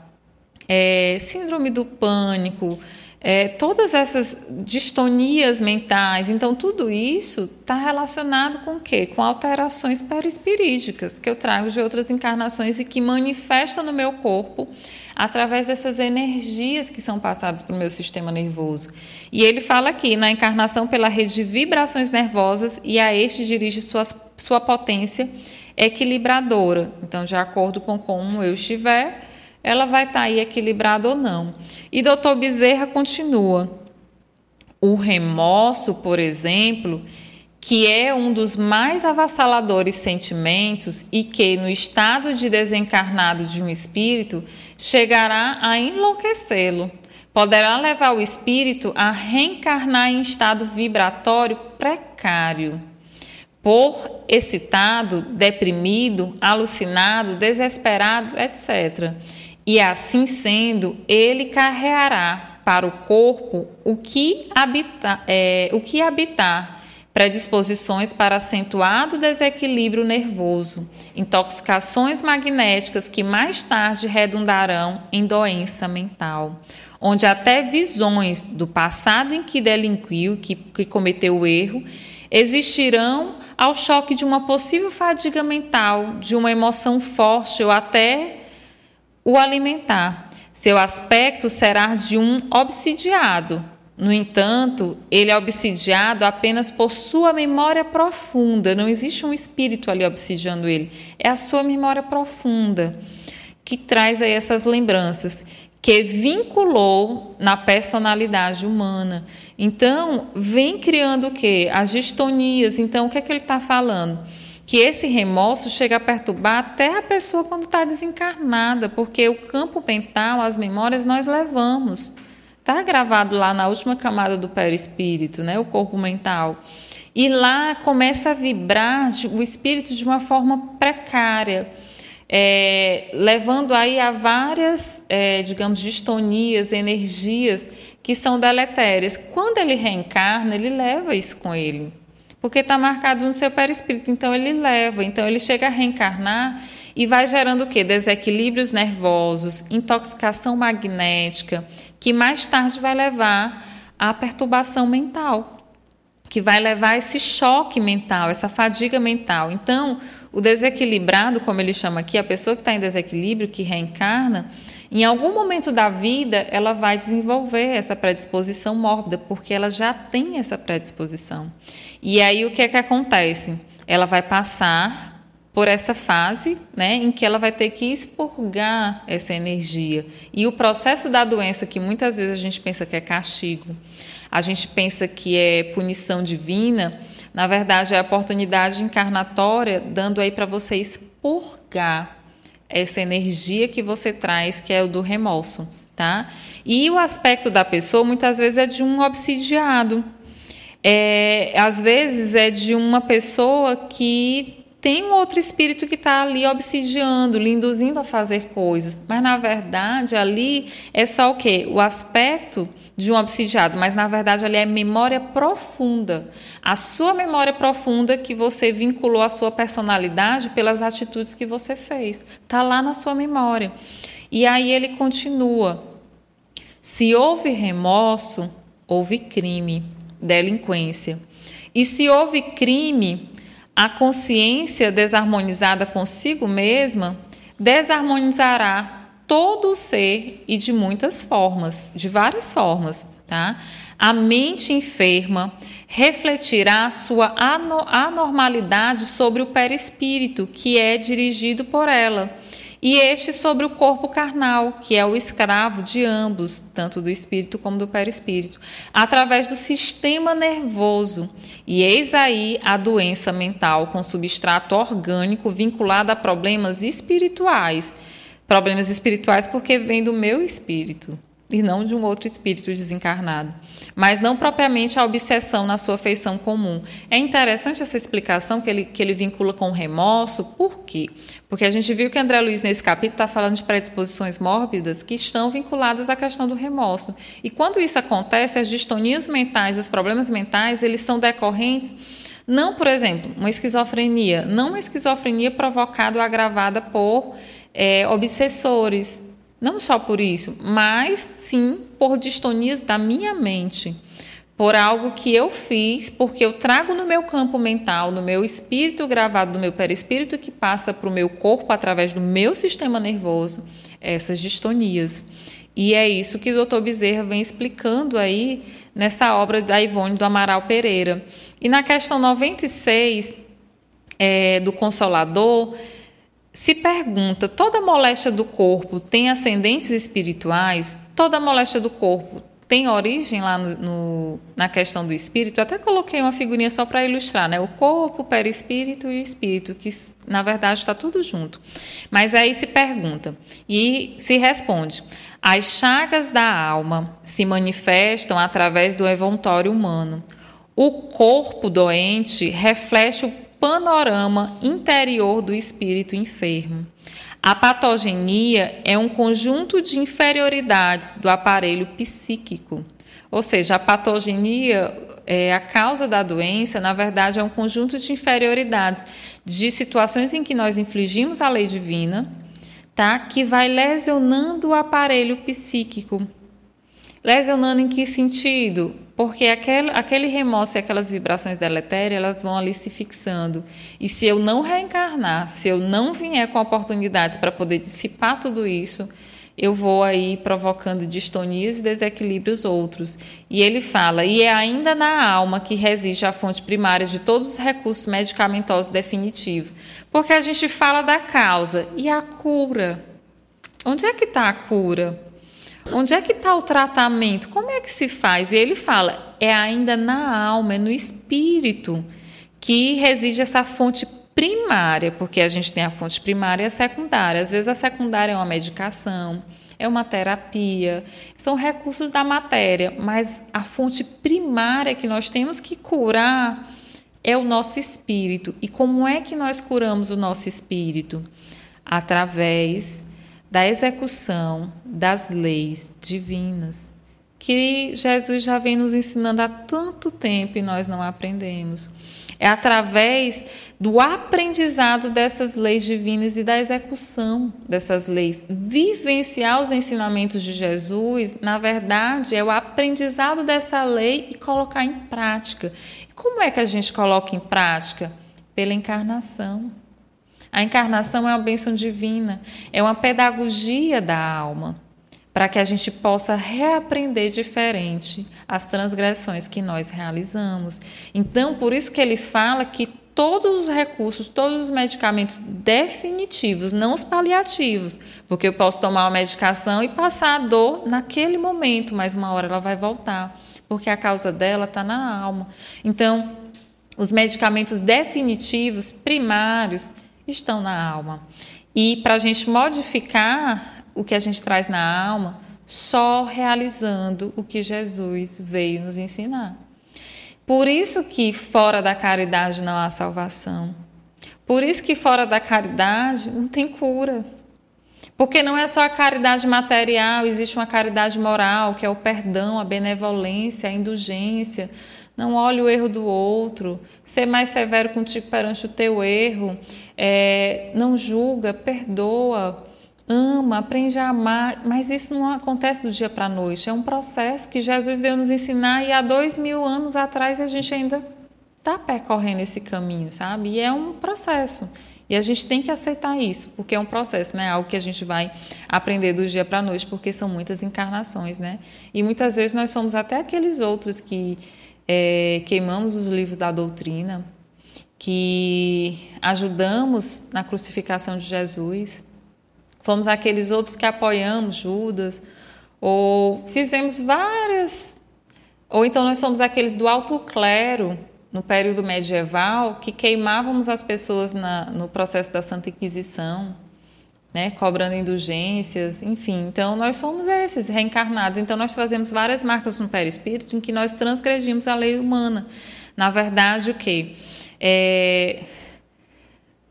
é, síndrome do pânico, é, todas essas distonias mentais, então tudo isso está relacionado com o quê? Com alterações perispirídicas que eu trago de outras encarnações e que manifestam no meu corpo através dessas energias que são passadas para o meu sistema nervoso. E ele fala aqui na encarnação pela rede de vibrações nervosas e a este dirige sua, sua potência equilibradora. Então, de acordo com como eu estiver, ela vai estar tá aí equilibrada ou não. E doutor Bezerra continua. O remorso, por exemplo, que é um dos mais avassaladores sentimentos e que, no estado de desencarnado de um espírito, chegará a enlouquecê-lo. Poderá levar o espírito a reencarnar em estado vibratório precário. Por excitado, deprimido, alucinado, desesperado, etc. E assim sendo, ele carreará para o corpo o que, habita, é, o que habitar predisposições para acentuado desequilíbrio nervoso, intoxicações magnéticas que mais tarde redundarão em doença mental, onde até visões do passado em que delinquiu, que, que cometeu o erro, existirão ao choque de uma possível fadiga mental, de uma emoção forte ou até o alimentar. Seu aspecto será de um obsidiado, no entanto, ele é obsidiado apenas por sua memória profunda. Não existe um espírito ali obsidiando ele. É a sua memória profunda que traz aí essas lembranças, que vinculou na personalidade humana. Então, vem criando o quê? As distonias. Então, o que é que ele está falando? Que esse remorso chega a perturbar até a pessoa quando está desencarnada, porque o campo mental, as memórias, nós levamos. Está gravado lá na última camada do perispírito, né, o corpo mental. E lá começa a vibrar o espírito de uma forma precária, é, levando aí a várias, é, digamos, distonias, energias que são deletérias. Quando ele reencarna, ele leva isso com ele, porque está marcado no seu perispírito, então ele leva, então ele chega a reencarnar e vai gerando o quê? Desequilíbrios nervosos, intoxicação magnética, que mais tarde vai levar à perturbação mental, que vai levar a esse choque mental, essa fadiga mental. Então, o desequilibrado, como ele chama aqui, a pessoa que está em desequilíbrio, que reencarna, em algum momento da vida ela vai desenvolver essa predisposição mórbida, porque ela já tem essa predisposição. E aí o que é que acontece? Ela vai passar por essa fase, né, em que ela vai ter que expurgar essa energia. E o processo da doença, que muitas vezes a gente pensa que é castigo, a gente pensa que é punição divina, na verdade é a oportunidade encarnatória dando aí para você expurgar essa energia que você traz, que é o do remorso, tá? E o aspecto da pessoa muitas vezes é de um obsidiado. É, às vezes é de uma pessoa que tem um outro espírito que está ali obsidiando, lhe induzindo a fazer coisas. Mas, na verdade, ali é só o quê? O aspecto de um obsidiado, mas na verdade ali é memória profunda. A sua memória profunda que você vinculou à sua personalidade pelas atitudes que você fez. Está lá na sua memória. E aí ele continua. Se houve remorso, houve crime, delinquência. E se houve crime, a consciência desarmonizada consigo mesma desarmonizará todo o ser e de muitas formas, de várias formas, tá? A mente enferma refletirá sua anormalidade sobre o perispírito, que é dirigido por ela e este sobre o corpo carnal, que é o escravo de ambos, tanto do espírito como do perispírito, através do sistema nervoso. E eis aí a doença mental com substrato orgânico vinculada a problemas espirituais. Problemas espirituais porque vem do meu espírito e não de um outro espírito desencarnado, mas não propriamente a obsessão na sua feição comum. É interessante essa explicação que ele, que ele vincula com remorso, por quê? Porque a gente viu que André Luiz, nesse capítulo, está falando de predisposições mórbidas que estão vinculadas à questão do remorso. E quando isso acontece, as distonias mentais, os problemas mentais, eles são decorrentes não, por exemplo, uma esquizofrenia, não uma esquizofrenia provocada ou agravada por é, obsessores, Não só por isso, mas sim por distonias da minha mente por algo que eu fiz, porque eu trago no meu campo mental, no meu espírito gravado, no meu perispírito que passa para o meu corpo através do meu sistema nervoso, essas distonias. E é isso que o Dr. Bezerra vem explicando aí nessa obra da Ivone do Amaral Pereira. E na questão 96 é, do Consolador, se pergunta: toda moléstia do corpo tem ascendentes espirituais? Toda moléstia do corpo tem origem lá no, no, na questão do espírito. Eu até coloquei uma figurinha só para ilustrar, né? O corpo, o perispírito e o espírito, que na verdade está tudo junto. Mas aí se pergunta e se responde: as chagas da alma se manifestam através do evantório humano. O corpo doente reflete o panorama interior do espírito enfermo. A patogenia é um conjunto de inferioridades do aparelho psíquico. Ou seja, a patogenia, é, a causa da doença, na verdade, é um conjunto de inferioridades, de situações em que nós infligimos a lei divina, tá? que vai lesionando o aparelho psíquico. Lesionando em que sentido? Porque aquele, aquele remorso e aquelas vibrações deletérias, elas vão ali se fixando. E se eu não reencarnar, se eu não vier com oportunidades para poder dissipar tudo isso, eu vou aí provocando distonias e desequilíbrios outros. E ele fala, e é ainda na alma que reside a fonte primária de todos os recursos medicamentosos definitivos. Porque a gente fala da causa e a cura. Onde é que está a cura? Onde é que está o tratamento? Como é que se faz? E ele fala: é ainda na alma, é no espírito que reside essa fonte primária, porque a gente tem a fonte primária e a secundária. Às vezes a secundária é uma medicação, é uma terapia, são recursos da matéria, mas a fonte primária que nós temos que curar é o nosso espírito. E como é que nós curamos o nosso espírito? Através da execução das leis divinas, que Jesus já vem nos ensinando há tanto tempo e nós não aprendemos. É através do aprendizado dessas leis divinas e da execução dessas leis. Vivenciar os ensinamentos de Jesus, na verdade, é o aprendizado dessa lei e colocar em prática. E como é que a gente coloca em prática? Pela encarnação. A encarnação é uma bênção divina, é uma pedagogia da alma, para que a gente possa reaprender diferente as transgressões que nós realizamos. Então, por isso que ele fala que todos os recursos, todos os medicamentos definitivos, não os paliativos, porque eu posso tomar uma medicação e passar a dor naquele momento, mas uma hora ela vai voltar, porque a causa dela está na alma. Então, os medicamentos definitivos, primários, estão na alma. E para a gente modificar o que a gente traz na alma, só realizando o que Jesus veio nos ensinar. Por isso que fora da caridade não há salvação. Por isso que fora da caridade não tem cura. Porque não é só a caridade material, existe uma caridade moral, que é o perdão, a benevolência, a indulgência. Não olhe o erro do outro, ser mais severo contigo perante o teu erro, é, não julga, perdoa, ama, aprende a amar, mas isso não acontece do dia para a noite, é um processo que Jesus veio nos ensinar e há dois mil anos atrás a gente ainda está percorrendo esse caminho, sabe? E é um processo. E a gente tem que aceitar isso, porque é um processo, né? Algo que a gente vai aprender do dia para a noite, porque são muitas encarnações, né? E muitas vezes nós somos até aqueles outros que é, queimamos os livros da doutrina, que ajudamos na crucificação de Jesus, fomos aqueles outros que apoiamos Judas, ou fizemos várias. Ou então nós somos aqueles do alto clero, no período medieval, que queimávamos as pessoas na, no processo da Santa Inquisição, né, cobrando indulgências, enfim. Então, nós somos esses, reencarnados. Então, nós trazemos várias marcas no perispírito em que nós transgredimos a lei humana. Na verdade, o quê? É,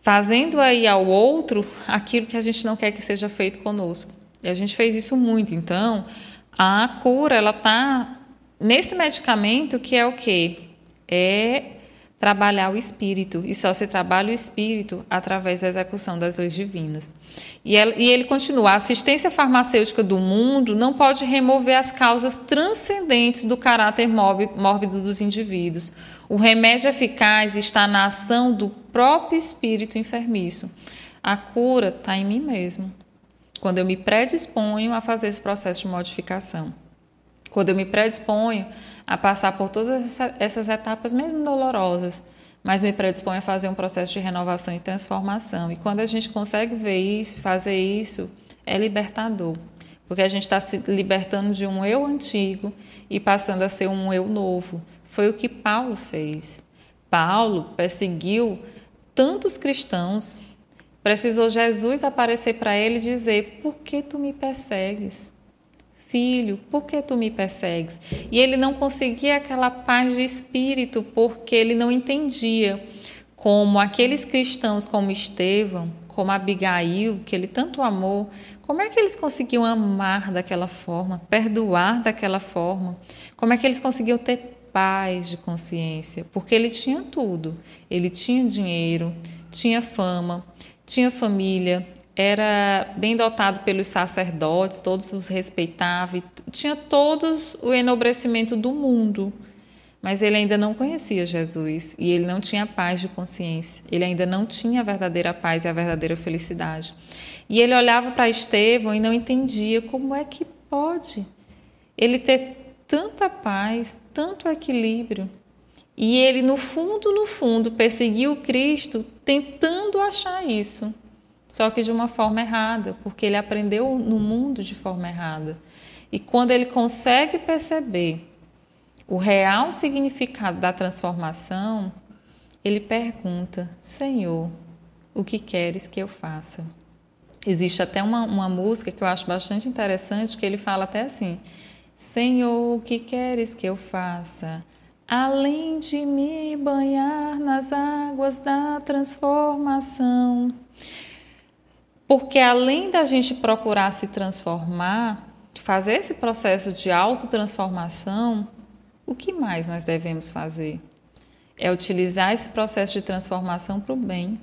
fazendo aí ao outro aquilo que a gente não quer que seja feito conosco. E a gente fez isso muito. Então, a cura ela está nesse medicamento que é o quê? É trabalhar o espírito, e só se trabalha o espírito através da execução das leis divinas. E ele continua: a assistência farmacêutica do mundo não pode remover as causas transcendentes do caráter mórbido dos indivíduos. O remédio eficaz está na ação do próprio espírito enfermiço. A cura está em mim mesmo. Quando eu me predisponho a fazer esse processo de modificação. Quando eu me predisponho a passar por todas essas etapas, mesmo dolorosas, mas me predispõe a fazer um processo de renovação e transformação. E quando a gente consegue ver isso, fazer isso, é libertador, porque a gente está se libertando de um eu antigo e passando a ser um eu novo. Foi o que Paulo fez. Paulo perseguiu tantos cristãos, precisou Jesus aparecer para ele e dizer: Por que tu me persegues? Filho, por que tu me persegues? E ele não conseguia aquela paz de espírito porque ele não entendia como aqueles cristãos como Estevão, como Abigail, que ele tanto amou, como é que eles conseguiam amar daquela forma, perdoar daquela forma? Como é que eles conseguiam ter paz de consciência? Porque ele tinha tudo. Ele tinha dinheiro, tinha fama, tinha família, era bem dotado pelos sacerdotes, todos os respeitava, tinha todos o enobrecimento do mundo. Mas ele ainda não conhecia Jesus e ele não tinha paz de consciência. Ele ainda não tinha a verdadeira paz e a verdadeira felicidade. E ele olhava para Estevão e não entendia como é que pode ele ter tanta paz, tanto equilíbrio. E ele, no fundo, no fundo, perseguiu Cristo tentando achar isso só que de uma forma errada, porque ele aprendeu no mundo de forma errada. E quando ele consegue perceber o real significado da transformação, ele pergunta: Senhor, o que queres que eu faça? Existe até uma, uma música que eu acho bastante interessante, que ele fala até assim: Senhor, o que queres que eu faça? Além de me banhar nas águas da transformação. Porque além da gente procurar se transformar, fazer esse processo de autotransformação, o que mais nós devemos fazer? É utilizar esse processo de transformação para o bem.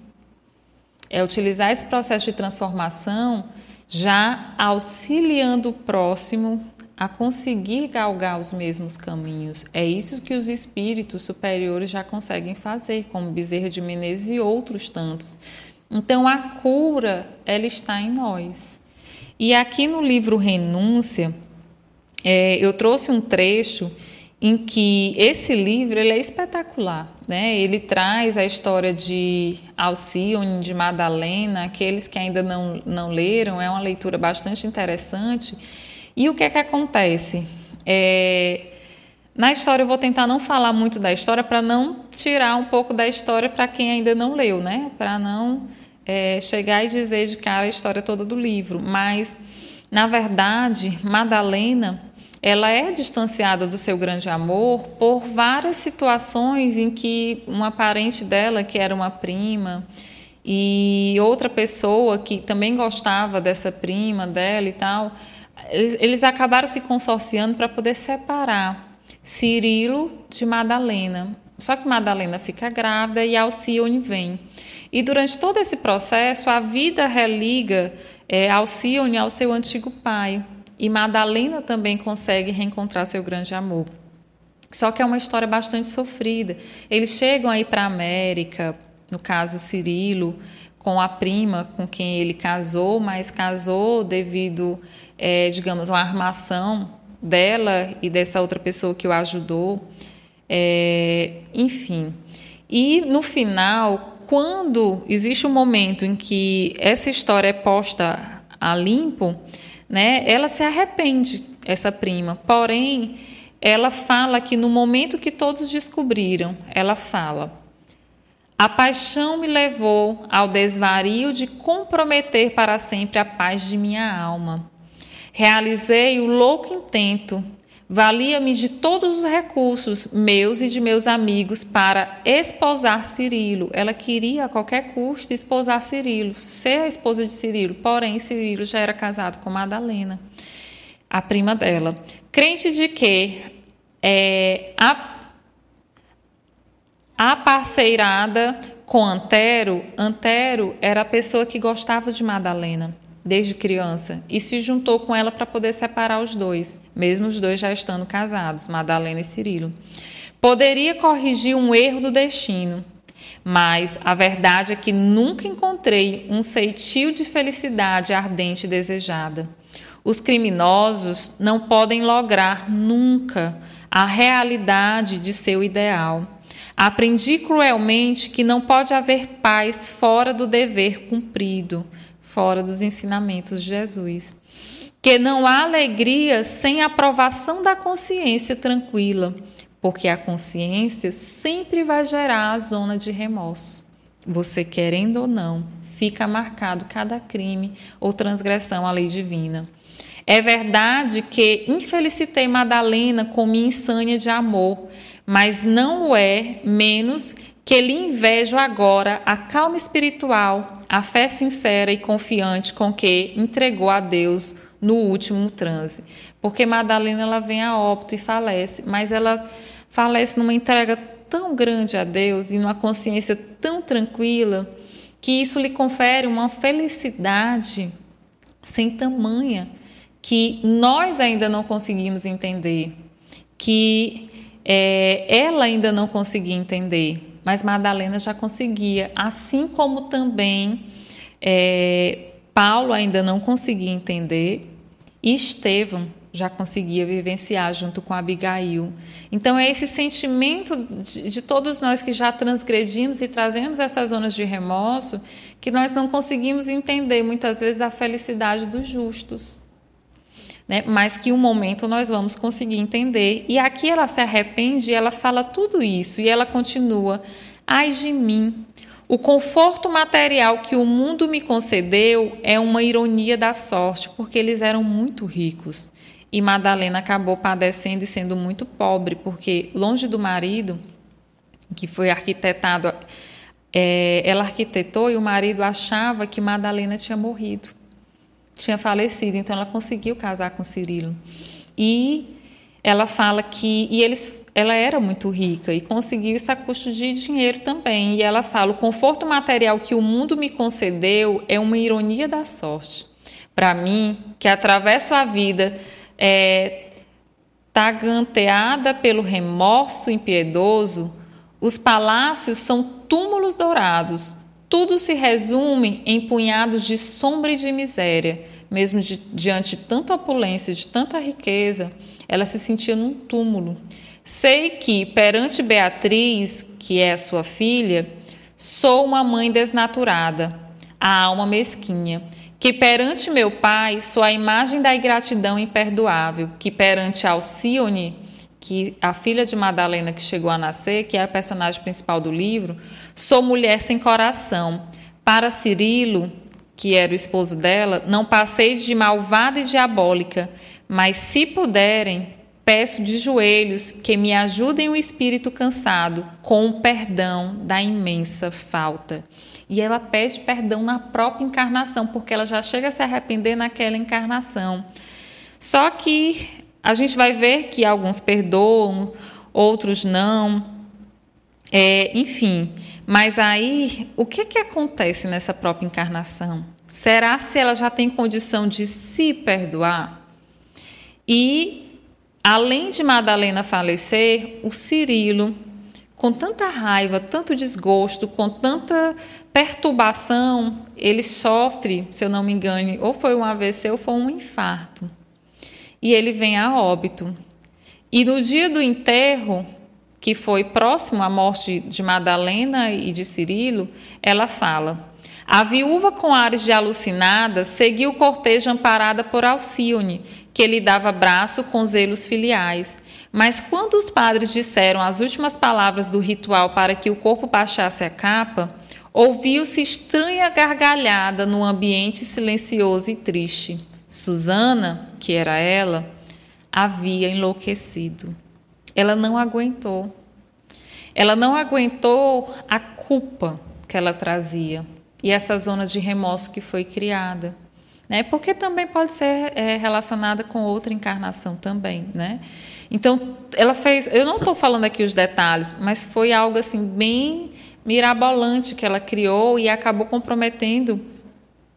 É utilizar esse processo de transformação já auxiliando o próximo a conseguir galgar os mesmos caminhos. É isso que os espíritos superiores já conseguem fazer, como Bezerra de Menezes e outros tantos. Então a cura ela está em nós. E aqui no livro Renúncia é, eu trouxe um trecho em que esse livro ele é espetacular, né? Ele traz a história de Alcione, de Madalena, aqueles que ainda não, não leram, é uma leitura bastante interessante. E o que é que acontece? É, na história eu vou tentar não falar muito da história para não tirar um pouco da história para quem ainda não leu, né? Para não é, chegar e dizer de cara a história toda do livro. Mas, na verdade, Madalena ela é distanciada do seu grande amor por várias situações em que uma parente dela, que era uma prima, e outra pessoa que também gostava dessa prima dela e tal, eles, eles acabaram se consorciando para poder separar Cirilo de Madalena. Só que Madalena fica grávida e Alcione vem. E durante todo esse processo, a vida religa é, Alcione ao seu antigo pai. E Madalena também consegue reencontrar seu grande amor. Só que é uma história bastante sofrida. Eles chegam aí para a América, no caso Cirilo, com a prima com quem ele casou, mas casou devido, é, digamos, uma armação dela e dessa outra pessoa que o ajudou. É, enfim. E no final, quando existe um momento em que essa história é posta a limpo, né, ela se arrepende, essa prima. Porém, ela fala que no momento que todos descobriram, ela fala: A paixão me levou ao desvario de comprometer para sempre a paz de minha alma. Realizei o louco intento, valia-me de todos os recursos meus e de meus amigos para esposar Cirilo. Ela queria a qualquer custo esposar Cirilo, ser a esposa de Cirilo, porém Cirilo já era casado com Madalena, a prima dela. Crente de que é, a aparceirada com Antero. Antero era a pessoa que gostava de Madalena desde criança e se juntou com ela para poder separar os dois, mesmo os dois já estando casados, Madalena e Cirilo. Poderia corrigir um erro do destino, mas a verdade é que nunca encontrei um ceitio de felicidade ardente e desejada. Os criminosos não podem lograr nunca a realidade de seu ideal. Aprendi cruelmente que não pode haver paz fora do dever cumprido, fora dos ensinamentos de Jesus. Que não há alegria sem a aprovação da consciência tranquila, porque a consciência sempre vai gerar a zona de remorso. Você querendo ou não, fica marcado cada crime ou transgressão à lei divina. É verdade que infelicitei Madalena com minha insânia de amor, mas não o é menos que lhe invejo agora a calma espiritual, a fé sincera e confiante com que entregou a Deus no último transe. Porque Madalena ela vem a óbito e falece, mas ela falece numa entrega tão grande a Deus e numa consciência tão tranquila que isso lhe confere uma felicidade sem tamanha que nós ainda não conseguimos entender, que é, ela ainda não conseguia entender, mas Madalena já conseguia, assim como também é, Paulo ainda não conseguia entender e Estevão já conseguia vivenciar junto com Abigail. Então é esse sentimento de, de, todos nós que já transgredimos e trazemos essas zonas de remorso que nós não conseguimos entender muitas vezes a felicidade dos justos né? mas que um momento nós vamos conseguir entender. E aqui ela se arrepende, ela fala tudo isso e ela continua: ai de mim. O conforto material que o mundo me concedeu é uma ironia da sorte, porque eles eram muito ricos. E Madalena acabou padecendo e sendo muito pobre, porque longe do marido, que foi arquitetado, é, ela arquitetou e o marido achava que Madalena tinha morrido tinha falecido, então ela conseguiu casar com Cirilo. E ela fala que e eles ela era muito rica e conseguiu isso a custo de dinheiro também. E ela fala: o conforto material que o mundo me concedeu é uma ironia da sorte. Para mim, que atravesso a vida é, taganteada pelo remorso impiedoso, os palácios são túmulos dourados, tudo se resume em punhados de sombra e de miséria. Mesmo de, diante de tanta opulência, de tanta riqueza, ela se sentia num túmulo. Sei que, perante Beatriz, que é sua filha, sou uma mãe desnaturada, a alma mesquinha, que perante meu pai sou a imagem da ingratidão imperdoável, que perante Alcione, que a filha de Madalena que chegou a nascer, que é a personagem principal do livro, sou mulher sem coração. Para Cirilo, que era o esposo dela, não passei de malvada e diabólica, mas se puderem, peço de joelhos que me ajudem o espírito cansado com o perdão da imensa falta. E ela pede perdão na própria encarnação, porque ela já chega a se arrepender naquela encarnação. Só que a gente vai ver que alguns perdoam, outros não, é, enfim. Mas aí, o que, que acontece nessa própria encarnação? Será se ela já tem condição de se perdoar? E, além de Madalena falecer, o Cirilo, com tanta raiva, tanto desgosto, com tanta perturbação, ele sofre, se eu não me engano, ou foi um AVC ou foi um infarto e ele vem a óbito. E no dia do enterro, que foi próximo à morte de Madalena e de Cirilo, ela fala: A viúva, com ares de alucinada, seguiu o cortejo amparada por Alcione, que lhe dava braço com zelos filiais. Mas quando os padres disseram as últimas palavras do ritual para que o corpo baixasse a capa, ouviu-se estranha gargalhada no ambiente silencioso e triste. Susana, que era ela, havia enlouquecido. Ela não aguentou. Ela não aguentou a culpa que ela trazia e essa zona de remorso que foi criada. Né? Porque também pode ser é, relacionada com outra encarnação também. Né? Então, ela fez. Eu não estou falando aqui os detalhes, mas foi algo assim bem mirabolante que ela criou e acabou comprometendo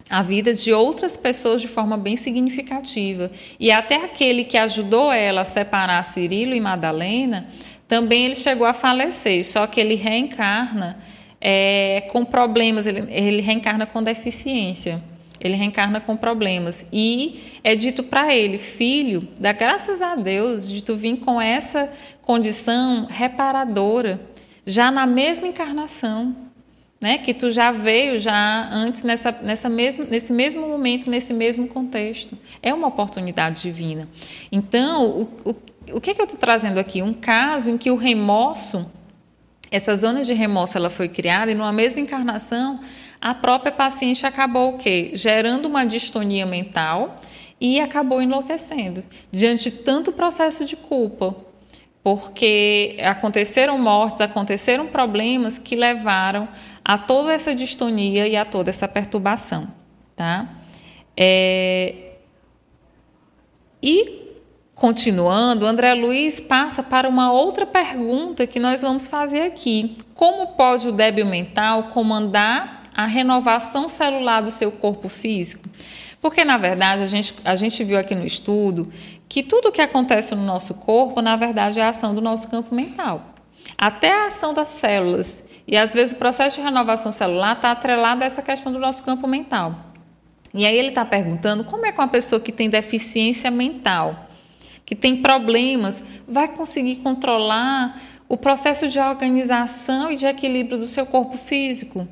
a vida de outras pessoas de forma bem significativa. E até aquele que ajudou ela a separar Cirilo e Madalena, também ele chegou a falecer, só que ele reencarna é, com problemas, ele, ele reencarna com deficiência. Ele reencarna com problemas. E é dito para ele, filho, dá graças a Deus de tu vir com essa condição reparadora, já na mesma encarnação, né? Que tu já veio já antes nessa, nessa mesmo, nesse mesmo momento, nesse mesmo contexto. É uma oportunidade divina. Então, o, o, o que, é que eu estou trazendo aqui? Um caso em que o remorso, essa zona de remorso, ela foi criada e numa mesma encarnação a própria paciente acabou o quê? Gerando uma distonia mental e acabou enlouquecendo diante de tanto processo de culpa, porque aconteceram mortes, aconteceram problemas que levaram a toda essa distonia e a toda essa perturbação, tá? É... E continuando, André Luiz passa para uma outra pergunta que nós vamos fazer aqui: como pode o débil mental comandar a renovação celular do seu corpo físico? Porque, na verdade, a gente, a gente viu aqui no estudo que tudo o que acontece no nosso corpo, na verdade, é a ação do nosso campo mental. Até a ação das células. E, às vezes, o processo de renovação celular está atrelado a essa questão do nosso campo mental. E aí ele está perguntando como é que uma pessoa que tem deficiência mental, que tem problemas, vai conseguir controlar o processo de organização e de equilíbrio do seu corpo físico?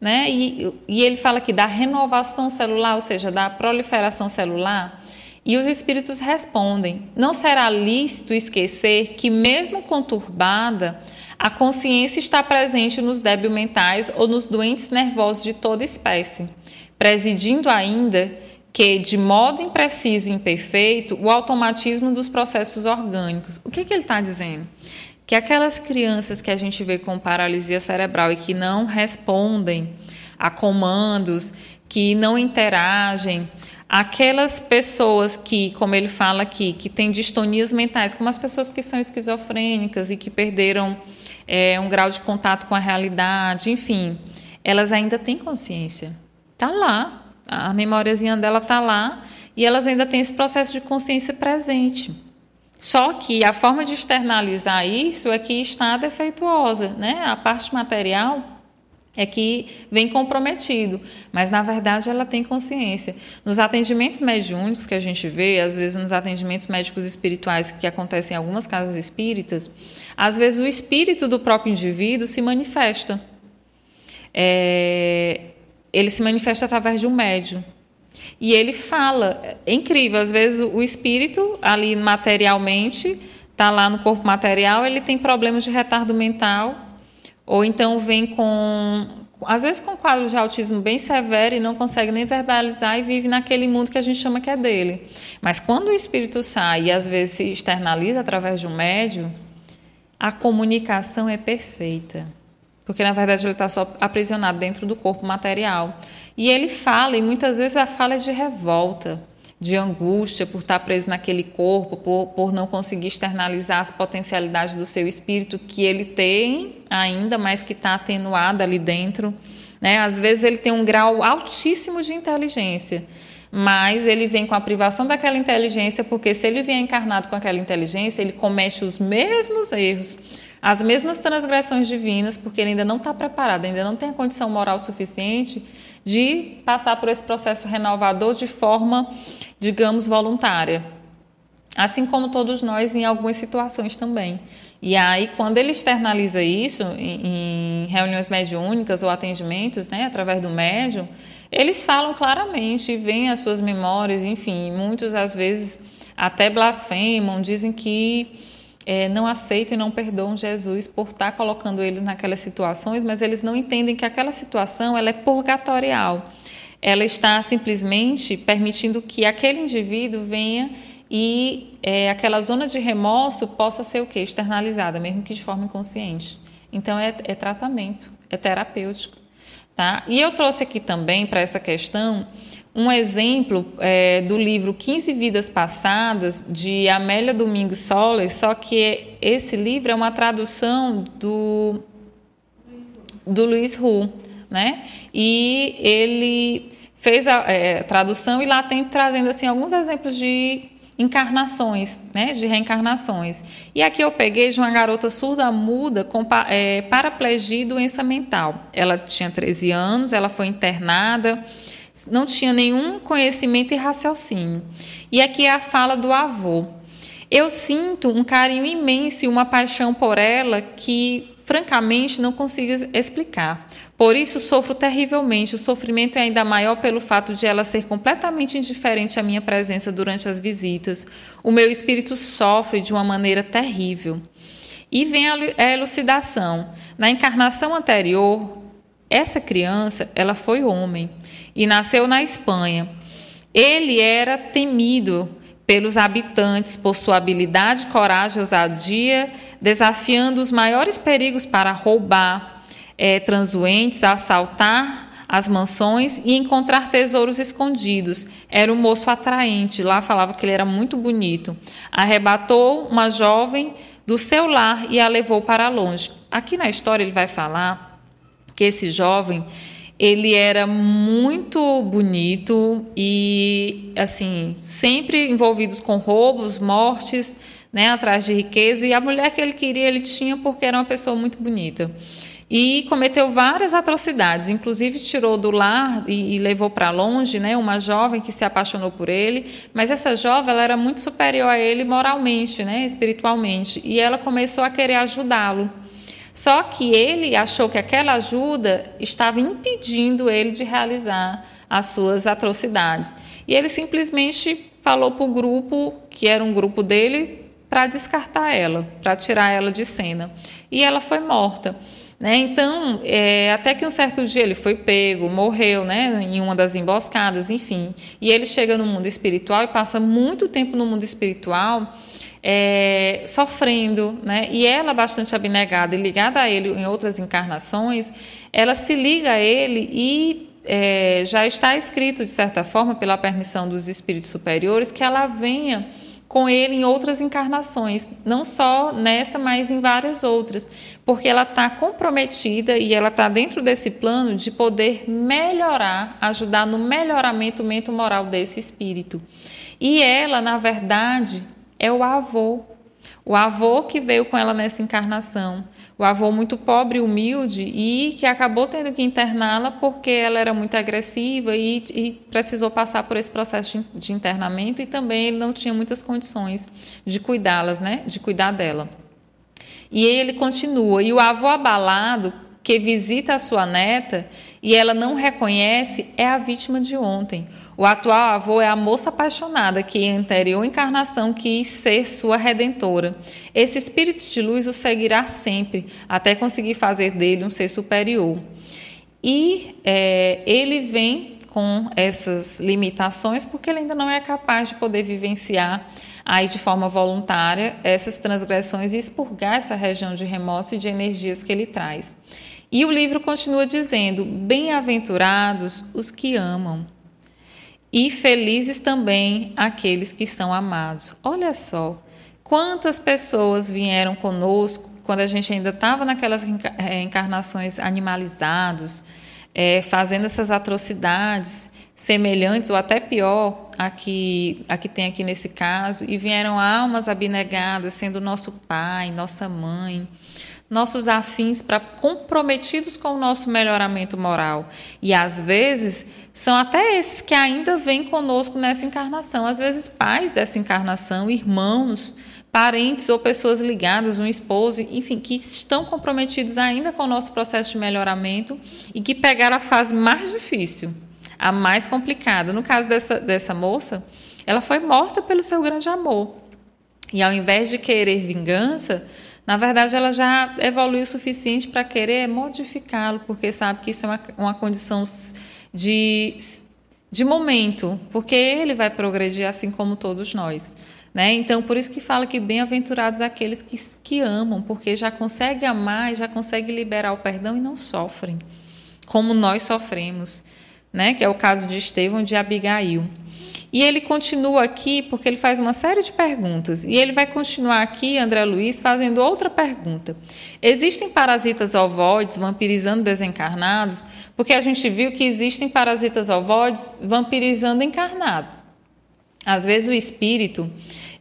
Né? E, e ele fala aqui da renovação celular, ou seja, da proliferação celular. E os espíritos respondem: não será lícito esquecer que, mesmo conturbada, a consciência está presente nos débil mentais ou nos doentes nervosos de toda espécie, presidindo ainda que, de modo impreciso e imperfeito, o automatismo dos processos orgânicos. O que, que ele está dizendo? que aquelas crianças que a gente vê com paralisia cerebral e que não respondem a comandos, que não interagem, aquelas pessoas que, como ele fala aqui, que têm distonias mentais, como as pessoas que são esquizofrênicas e que perderam é, um grau de contato com a realidade, enfim, elas ainda têm consciência. Está lá, a memóriazinha dela está lá e elas ainda têm esse processo de consciência presente. Só que a forma de externalizar isso é que está defeituosa, né? A parte material é que vem comprometido, mas na verdade ela tem consciência. Nos atendimentos mediúnicos que a gente vê, às vezes nos atendimentos médicos espirituais que acontecem em algumas casas espíritas, às vezes o espírito do próprio indivíduo se manifesta. É, ele se manifesta através de um médium. E ele fala, é incrível, às vezes o espírito ali materialmente está lá no corpo material, ele tem problemas de retardo mental, ou então vem com, às vezes com quadro de autismo bem severo e não consegue nem verbalizar e vive naquele mundo que a gente chama que é dele. Mas quando o espírito sai e às vezes se externaliza através de um médium, a comunicação é perfeita. Porque na verdade ele está só aprisionado dentro do corpo material. E ele fala, e muitas vezes a fala é de revolta, de angústia por estar preso naquele corpo, por, por não conseguir externalizar as potencialidades do seu espírito que ele tem ainda, mas que está atenuada ali dentro. Né? Às vezes ele tem um grau altíssimo de inteligência, mas ele vem com a privação daquela inteligência, porque se ele vier encarnado com aquela inteligência, ele comete os mesmos erros, as mesmas transgressões divinas, porque ele ainda não está preparado, ainda não tem a condição moral suficiente de passar por esse processo renovador de forma, digamos, voluntária. Assim como todos nós em algumas situações também. E aí, quando ele externaliza isso em, reuniões mediúnicas ou atendimentos, né, através do médium, eles falam claramente, veem as suas memórias, enfim, muitos às vezes até blasfemam, dizem que é, não aceitam e não perdoam Jesus por estar colocando eles naquelas situações, mas eles não entendem que aquela situação ela é purgatorial. Ela está simplesmente permitindo que aquele indivíduo venha e é, aquela zona de remorso possa ser o quê? Externalizada, mesmo que de forma inconsciente. Então é, é tratamento, é terapêutico. Tá? E eu trouxe aqui também para essa questão um exemplo é, do livro 15 Vidas Passadas, de Amélia Domingos Soller, só que esse livro é uma tradução do, do Luiz Hu, né? E ele fez a é, tradução e lá tem trazendo assim alguns exemplos de encarnações, né, de reencarnações. E aqui eu peguei de uma garota surda-muda com é, paraplegia e doença mental. Ela tinha 13 anos, ela foi internada, não tinha nenhum conhecimento e raciocínio. E aqui é a fala do avô. Eu sinto um carinho imenso e uma paixão por ela que, francamente, não consigo explicar. Por isso sofro terrivelmente. O sofrimento é ainda maior pelo fato de ela ser completamente indiferente à minha presença durante as visitas. O meu espírito sofre de uma maneira terrível. E vem a elucidação. Na encarnação anterior, essa criança, ela foi homem e nasceu na Espanha. Ele era temido pelos habitantes por sua habilidade, coragem e ousadia, desafiando os maiores perigos para roubar, é, transuentes, assaltar as mansões e encontrar tesouros escondidos. Era um moço atraente, lá falava que ele era muito bonito. Arrebatou uma jovem do seu lar e a levou para longe. Aqui na história ele vai falar que esse jovem ele era muito bonito e assim sempre envolvidos com roubos, mortes, né, atrás de riqueza. E a mulher que ele queria ele tinha porque era uma pessoa muito bonita. E cometeu várias atrocidades, inclusive tirou do lar e, e levou para longe, né, uma jovem que se apaixonou por ele, mas essa jovem ela era muito superior a ele moralmente, né, espiritualmente, e ela começou a querer ajudá-lo. Só que ele achou que aquela ajuda estava impedindo ele de realizar as suas atrocidades. E ele simplesmente falou para o grupo, que era um grupo dele, para descartar ela, para tirar ela de cena. E ela foi morta. Né? Então, é, até que um certo dia ele foi pego, morreu né, em uma das emboscadas, enfim. E ele chega no mundo espiritual e passa muito tempo no mundo espiritual é, sofrendo. Né? E ela, bastante abnegada e ligada a ele em outras encarnações, ela se liga a ele e é, já está escrito, de certa forma, pela permissão dos espíritos superiores, que ela venha com ele em outras encarnações, não só nessa, mas em várias outras, porque ela está comprometida e ela está dentro desse plano de poder melhorar, ajudar no melhoramento mental-moral desse espírito. E ela, na verdade, é o avô, o avô que veio com ela nessa encarnação o avô muito pobre, humilde e que acabou tendo que interná-la porque ela era muito agressiva e, e precisou passar por esse processo de, de, internamento e também ele não tinha muitas condições de cuidá-las, né, de cuidar dela. E ele continua e o avô abalado que visita a sua neta e ela não reconhece é a vítima de ontem. O atual avô é a moça apaixonada que, em anterior encarnação, quis ser sua redentora. Esse espírito de luz o seguirá sempre, até conseguir fazer dele um ser superior. E é, ele vem com essas limitações porque ele ainda não é capaz de poder vivenciar aí de forma voluntária essas transgressões e expurgar essa região de remorso e de energias que ele traz. E o livro continua dizendo: Bem-aventurados os que amam e felizes também aqueles que são amados. Olha só, quantas pessoas vieram conosco quando a gente ainda estava naquelas eh, encarnações animalizados, é, fazendo essas atrocidades semelhantes ou até pior a que, a que tem aqui nesse caso, e vieram almas abnegadas, sendo nosso pai, nossa mãe, nossos afins para comprometidos com o nosso melhoramento moral. E às vezes são até esses que ainda vêm conosco nessa encarnação, às vezes pais dessa encarnação, irmãos, parentes ou pessoas ligadas, um esposo, enfim, que estão comprometidos ainda com o nosso processo de melhoramento e que pegaram a fase mais difícil, a mais complicada. No caso dessa, dessa moça, ela foi morta pelo seu grande amor. E ao invés de querer vingança, na verdade, ela já evoluiu o suficiente para querer modificá-lo, porque sabe que isso é uma, uma condição de, de momento, porque ele vai progredir assim como todos nós. Né? Então, por isso que fala que bem-aventurados aqueles que, que amam, porque já conseguem amar, já conseguem liberar o perdão e não sofrem, como nós sofremos. né, que é o caso de Estevão de Abigail. E ele continua aqui porque ele faz uma série de perguntas. E ele vai continuar aqui, André Luiz, fazendo outra pergunta. Existem parasitas ovoides vampirizando desencarnados? Porque a gente viu que existem parasitas ovoides vampirizando encarnado. Às vezes o espírito,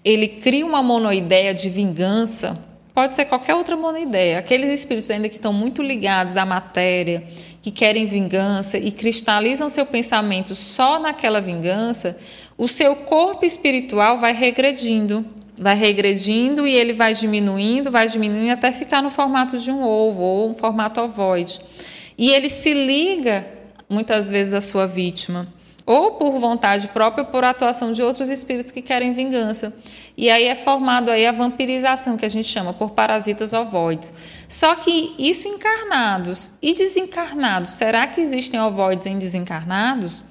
ele cria uma monoideia de vingança, pode ser qualquer outra monoideia. Aqueles espíritos ainda que estão muito ligados à matéria, que querem vingança e cristalizam seu pensamento só naquela vingança, o seu corpo espiritual vai regredindo, vai regredindo e ele vai diminuindo, vai diminuindo até ficar no formato de um ovo ou um formato ovoide. E ele se liga muitas vezes à sua vítima ou por vontade própria ou por atuação de outros espíritos que querem vingança. E aí é formado aí a vampirização, que a gente chama por parasitas ovoides. Só que isso encarnados e desencarnados, será que existem ovoides em desencarnados?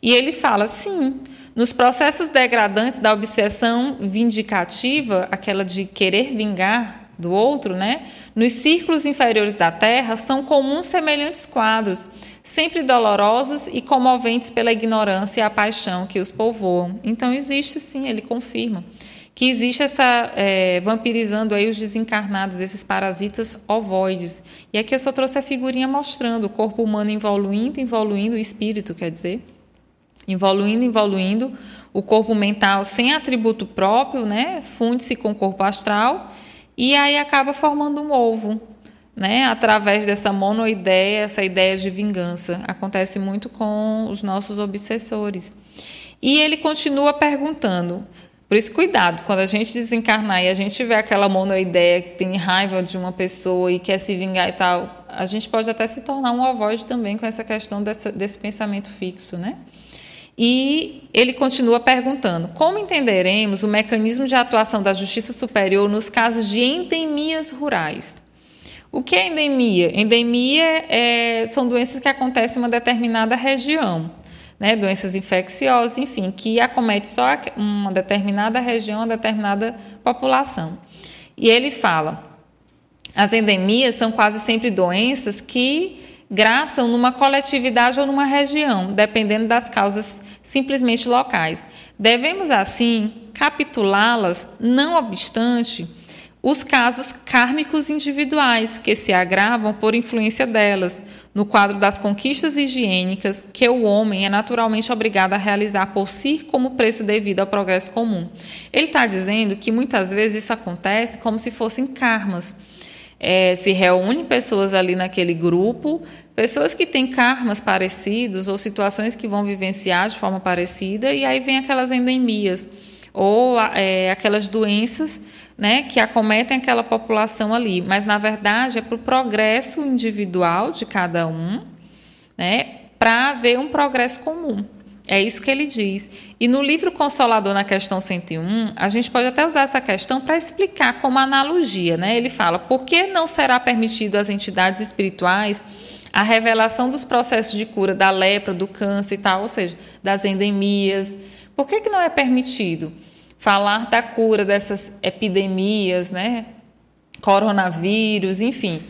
E ele fala, sim, nos processos degradantes da obsessão vindicativa, aquela de querer vingar do outro, né? Nos círculos inferiores da Terra são comuns semelhantes quadros sempre dolorosos e comoventes pela ignorância e a paixão que os povoam. Então existe sim, ele confirma que existe essa é, vampirizando aí os desencarnados, esses parasitas ovoides. E aqui eu só trouxe a figurinha mostrando o corpo humano evoluindo, evoluindo, o espírito, quer dizer, evoluindo, evoluindo, o corpo mental sem atributo próprio, né, funde-se com o corpo astral e aí acaba formando um ovo, né, através dessa monoideia, essa ideia de vingança. Acontece muito com os nossos obsessores. E ele continua perguntando. Por isso, cuidado, quando a gente desencarnar e a gente tiver aquela monoideia que tem raiva de uma pessoa e quer se vingar e tal, a gente pode até se tornar um ovoide também com essa questão dessa, desse pensamento fixo, né? E ele continua perguntando: como entenderemos o mecanismo de atuação da Justiça Superior nos casos de endemias rurais? O que é endemia? Endemia é, são doenças que acontecem em uma determinada região, né? doenças infecciosas, enfim, que acomete só uma determinada região, uma determinada população. E ele fala: as endemias são quase sempre doenças que graçam numa coletividade ou numa região, dependendo das causas simplesmente locais. Devemos, assim, capitulá-las, não obstante os casos kármicos individuais que se agravam por influência delas, no quadro das conquistas higiênicas que o homem é naturalmente obrigado a realizar por si como preço devido ao progresso comum. Ele está dizendo que muitas vezes isso acontece como se fossem karmas. É, se reúne pessoas ali naquele grupo, pessoas que têm karmas parecidos ou situações que vão vivenciar de forma parecida, e aí vem aquelas endemias ou é, aquelas doenças né, que acometem aquela população ali, mas na verdade é para o progresso individual de cada um, né, para haver um progresso comum. É isso que ele diz. E no livro Consolador, na questão 101, a gente pode até usar essa questão para explicar como analogia. Né? Ele fala: por que não será permitido às entidades espirituais a revelação dos processos de cura da lepra, do câncer e tal, ou seja, das endemias? Por que, que não é permitido? Falar da cura dessas epidemias, né? Coronavírus, enfim.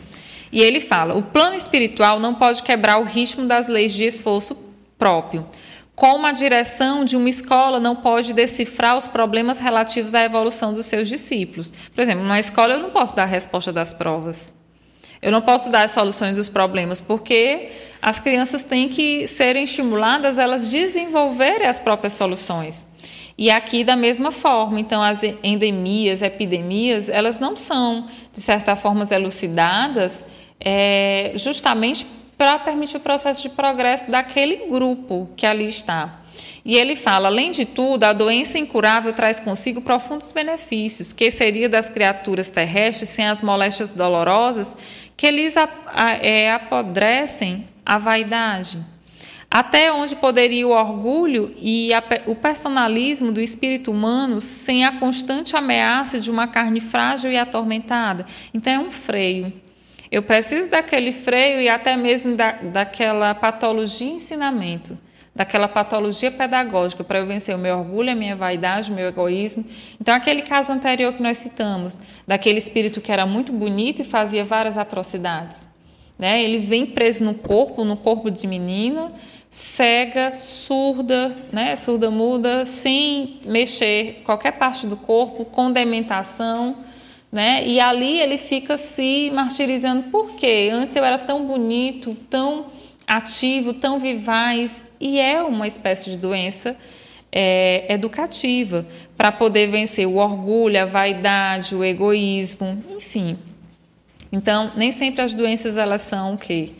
E ele fala: o plano espiritual não pode quebrar o ritmo das leis de esforço próprio. Como a direção de uma escola não pode decifrar os problemas relativos à evolução dos seus discípulos. Por exemplo, numa escola eu não posso dar a resposta das provas. Eu não posso dar as soluções dos problemas, porque as crianças têm que serem estimuladas elas desenvolverem as próprias soluções. E aqui da mesma forma, então as endemias, epidemias, elas não são de certa forma elucidadas, é, justamente para permitir o processo de progresso daquele grupo que ali está. E ele fala, além de tudo, a doença incurável traz consigo profundos benefícios, que seria das criaturas terrestres sem as moléstias dolorosas que lhes é, apodrecem a vaidade. Até onde poderia o orgulho e a, o personalismo do espírito humano sem a constante ameaça de uma carne frágil e atormentada? Então é um freio. Eu preciso daquele freio e até mesmo da, daquela patologia ensinamento, daquela patologia pedagógica para eu vencer o meu orgulho, a minha vaidade, o meu egoísmo. Então, aquele caso anterior que nós citamos, daquele espírito que era muito bonito e fazia várias atrocidades. Né? Ele vem preso no corpo, no corpo de menina, cega, surda, né, surda muda, sem mexer qualquer parte do corpo, com dementação, né? E ali ele fica se martirizando. Por quê? Antes eu era tão bonito, tão ativo, tão vivaz, e é uma espécie de doença é, educativa para poder vencer o orgulho, a vaidade, o egoísmo, enfim. Então, nem sempre as doenças elas são o quê?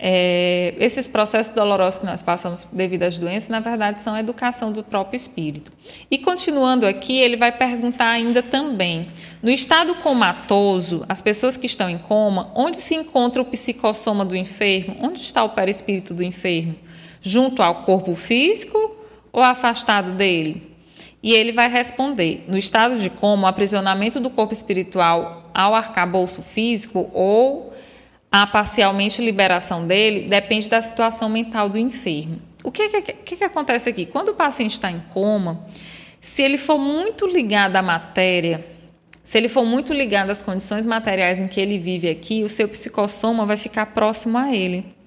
É, esses processos dolorosos que nós passamos devido às doenças, na verdade, são a educação do próprio espírito. E continuando aqui, ele vai perguntar ainda também: no estado comatoso, as pessoas que estão em coma, onde se encontra o psicossoma do enfermo? Onde está o perispírito do enfermo? Junto ao corpo físico ou afastado dele? E ele vai responder: no estado de coma, o aprisionamento do corpo espiritual ao arcabouço físico ou a parcialmente liberação dele depende da situação mental do enfermo. O que, que, que, que acontece aqui? Quando o paciente está em coma, se ele for muito ligado à matéria, se ele for muito ligado às condições materiais em que ele vive aqui, o seu psicossoma vai ficar próximo a ele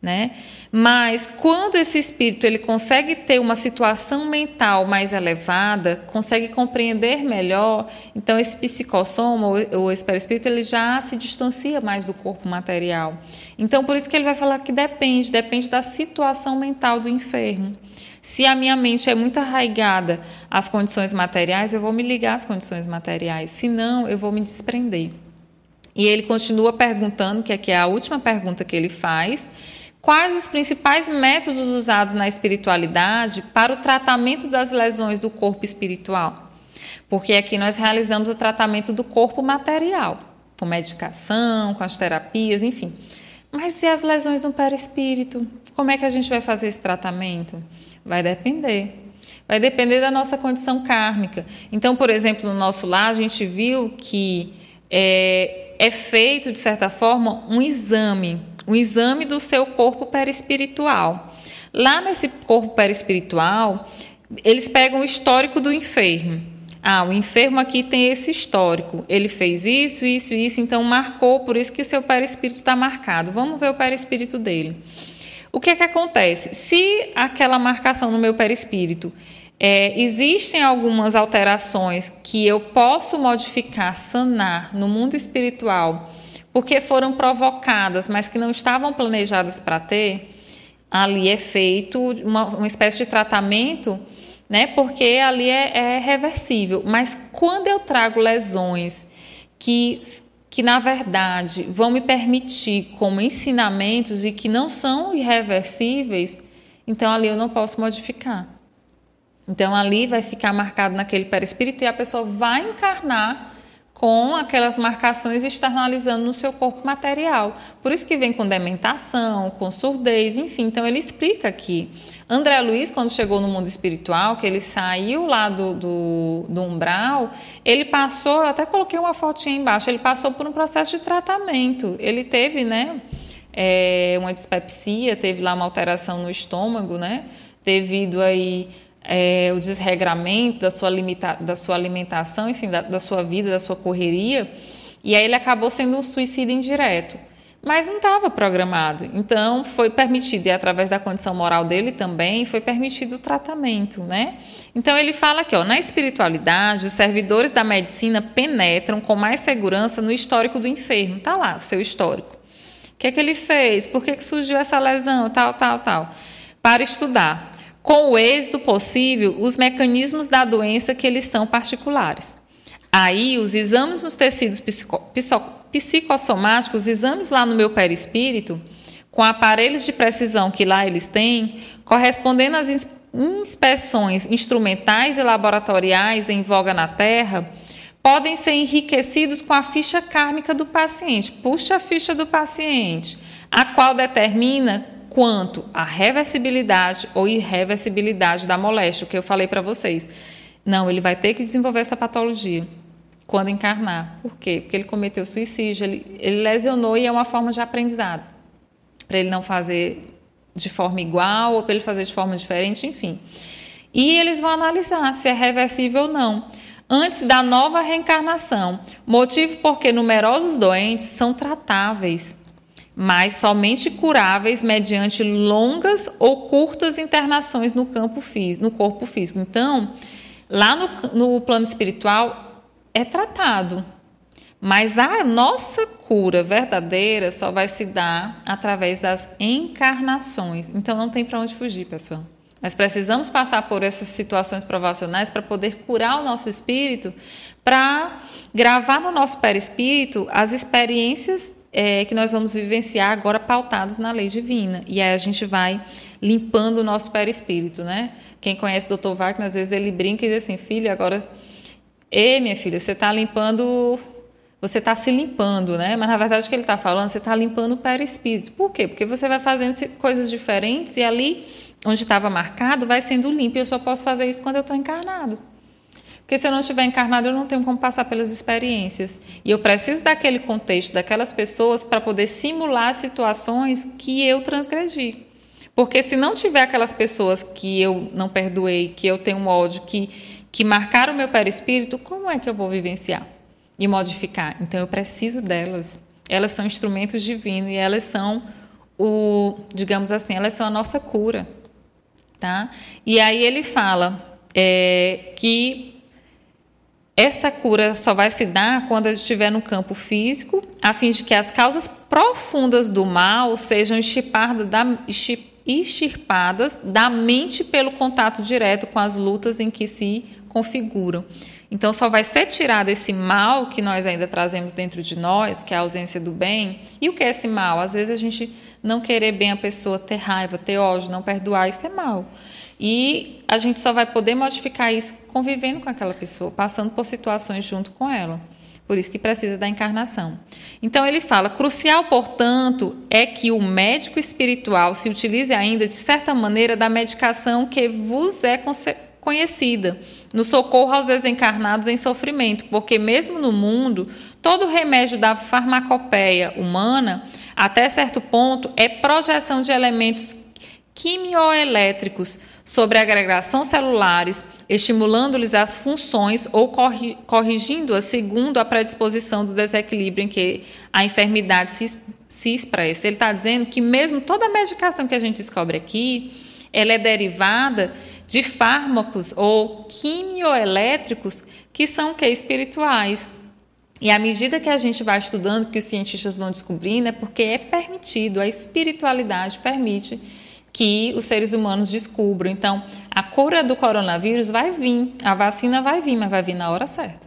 né? Mas quando esse espírito ele consegue ter uma situação mental mais elevada, consegue compreender melhor, então esse psicossoma ou esse perispírito ele já se distancia mais do corpo material. Então por isso que ele vai falar que depende, depende da situação mental do enfermo. Se a minha mente é muito arraigada às condições materiais, eu vou me ligar às condições materiais. Se não, eu vou me desprender. E ele continua perguntando, que aqui é a última pergunta que ele faz, Quais os principais métodos usados na espiritualidade para o tratamento das lesões do corpo espiritual? Porque aqui nós realizamos o tratamento do corpo material, com medicação, com as terapias, enfim. Mas e as lesões no perispírito? Como é que a gente vai fazer esse tratamento? Vai depender. Vai depender da nossa condição kármica. Então, por exemplo, no nosso lar, a gente viu que é, é feito, de certa forma, um exame um exame do seu corpo perispiritual. Lá nesse corpo perispiritual, eles pegam o histórico do enfermo. Ah, o enfermo aqui tem esse histórico. Ele fez isso, isso, isso, então marcou, por isso que o seu perispírito está marcado. Vamos ver o perispírito dele. O que é que acontece? Se aquela marcação no meu perispírito é, existem algumas alterações que eu posso modificar, sanar no mundo espiritual porque foram provocadas, mas que não estavam planejadas para ter, ali é feito uma, uma espécie de tratamento, né? Porque ali é, é reversível. Mas quando eu trago lesões que que na verdade vão me permitir como ensinamentos e que não são irreversíveis, então ali eu não posso modificar. Então ali vai ficar marcado naquele perispírito e a pessoa vai encarnar com aquelas marcações externalizando no seu corpo material. Por isso que vem com dementação, com surdez, enfim. Então ele explica aqui. André Luiz, quando chegou no mundo espiritual, que ele saiu lá do, do, do umbral, ele passou, até coloquei uma fotinha embaixo, ele passou por um processo de tratamento. Ele teve, né, é, uma dispepsia, teve lá uma alteração no estômago, né, devido aí é, o desregramento da sua, limita, da sua alimentação, assim, da, da sua vida, da sua correria, e aí ele acabou sendo um suicídio indireto. Mas não estava programado. Então, foi permitido, e através da condição moral dele também, foi permitido o tratamento, né? Então, ele fala aqui, ó, na espiritualidade, os servidores da medicina penetram com mais segurança no histórico do enfermo. Está lá, o seu histórico. O que é que ele fez? Por que, que surgiu essa lesão? Tal, tal, tal. Para estudar com o êxito possível os mecanismos da doença que eles são particulares. Aí, os exames nos tecidos psico, psico, psicossomáticos, os exames lá no meu perispírito, com aparelhos de precisão que lá eles têm, correspondendo às inspeções instrumentais e laboratoriais em voga na Terra, podem ser enriquecidos com a ficha kármica do paciente. Puxa a ficha do paciente, a qual determina quanto à reversibilidade ou irreversibilidade da moléstia, o que eu falei para vocês. Não, ele vai ter que desenvolver essa patologia quando encarnar. Por quê? Porque ele cometeu suicídio, ele, ele lesionou e é uma forma de aprendizado. Para ele não fazer de forma igual ou para ele fazer de forma diferente, enfim. E eles vão analisar se é reversível ou não. Antes da nova reencarnação, motivo porque numerosos doentes são tratáveis mas somente curáveis mediante longas ou curtas internações no campo físico, no corpo físico. Então, lá no, no plano espiritual é tratado, mas a nossa cura verdadeira só vai se dar através das encarnações. Então não tem para onde fugir, pessoal. Nós precisamos passar por essas situações provacionais para poder curar o nosso espírito, para gravar no nosso perispírito as experiências é, que nós vamos vivenciar agora pautadas na lei divina. E aí a gente vai limpando o nosso perispírito, né? Quem conhece o Dr. Wagner, às vezes ele brinca e diz assim, filha, agora... Ei, minha filha, você está limpando você está se limpando, né? Mas na verdade o que ele está falando, você está limpando o perispírito. Por quê? Porque você vai fazendo coisas diferentes e ali onde estava marcado vai sendo limpo. Eu só posso fazer isso quando eu estou encarnado. Porque se eu não estiver encarnado, eu não tenho como passar pelas experiências. E eu preciso daquele contexto, daquelas pessoas, para poder simular situações que eu transgredi. Porque se não tiver aquelas pessoas que eu não perdoei, que eu tenho um ódio, que, que marcaram o meu perispírito, como é que eu vou vivenciar? e modificar. Então eu preciso delas. Elas são instrumentos divinos e elas são o, digamos assim, elas são a nossa cura, tá? E aí ele fala é, que essa cura só vai se dar quando a gente estiver no campo físico, a fim de que as causas profundas do mal sejam extirpadas da, extirpadas da mente pelo contato direto com as lutas em que se configuram. Então, só vai ser tirado esse mal que nós ainda trazemos dentro de nós, que é a ausência do bem. E o que é esse mal? Às vezes a gente não querer bem a pessoa, ter raiva, ter ódio, não perdoar, isso é mal. E a gente só vai poder modificar isso convivendo com aquela pessoa, passando por situações junto com ela. Por isso que precisa da encarnação. Então ele fala: crucial, portanto, é que o médico espiritual se utilize ainda, de certa maneira, da medicação que vos é conhecida no socorro aos desencarnados em sofrimento, porque mesmo no mundo, todo remédio da farmacopeia humana, até certo ponto, é projeção de elementos quimioelétricos sobre agregação celulares, estimulando-lhes as funções ou corrigindo-as segundo a predisposição do desequilíbrio em que a enfermidade se, se expressa. Ele está dizendo que mesmo toda a medicação que a gente descobre aqui, ela é derivada de fármacos ou quimioelétricos que são que espirituais. E à medida que a gente vai estudando, que os cientistas vão descobrindo, é porque é permitido, a espiritualidade permite que os seres humanos descubram. Então, a cura do coronavírus vai vir, a vacina vai vir, mas vai vir na hora certa,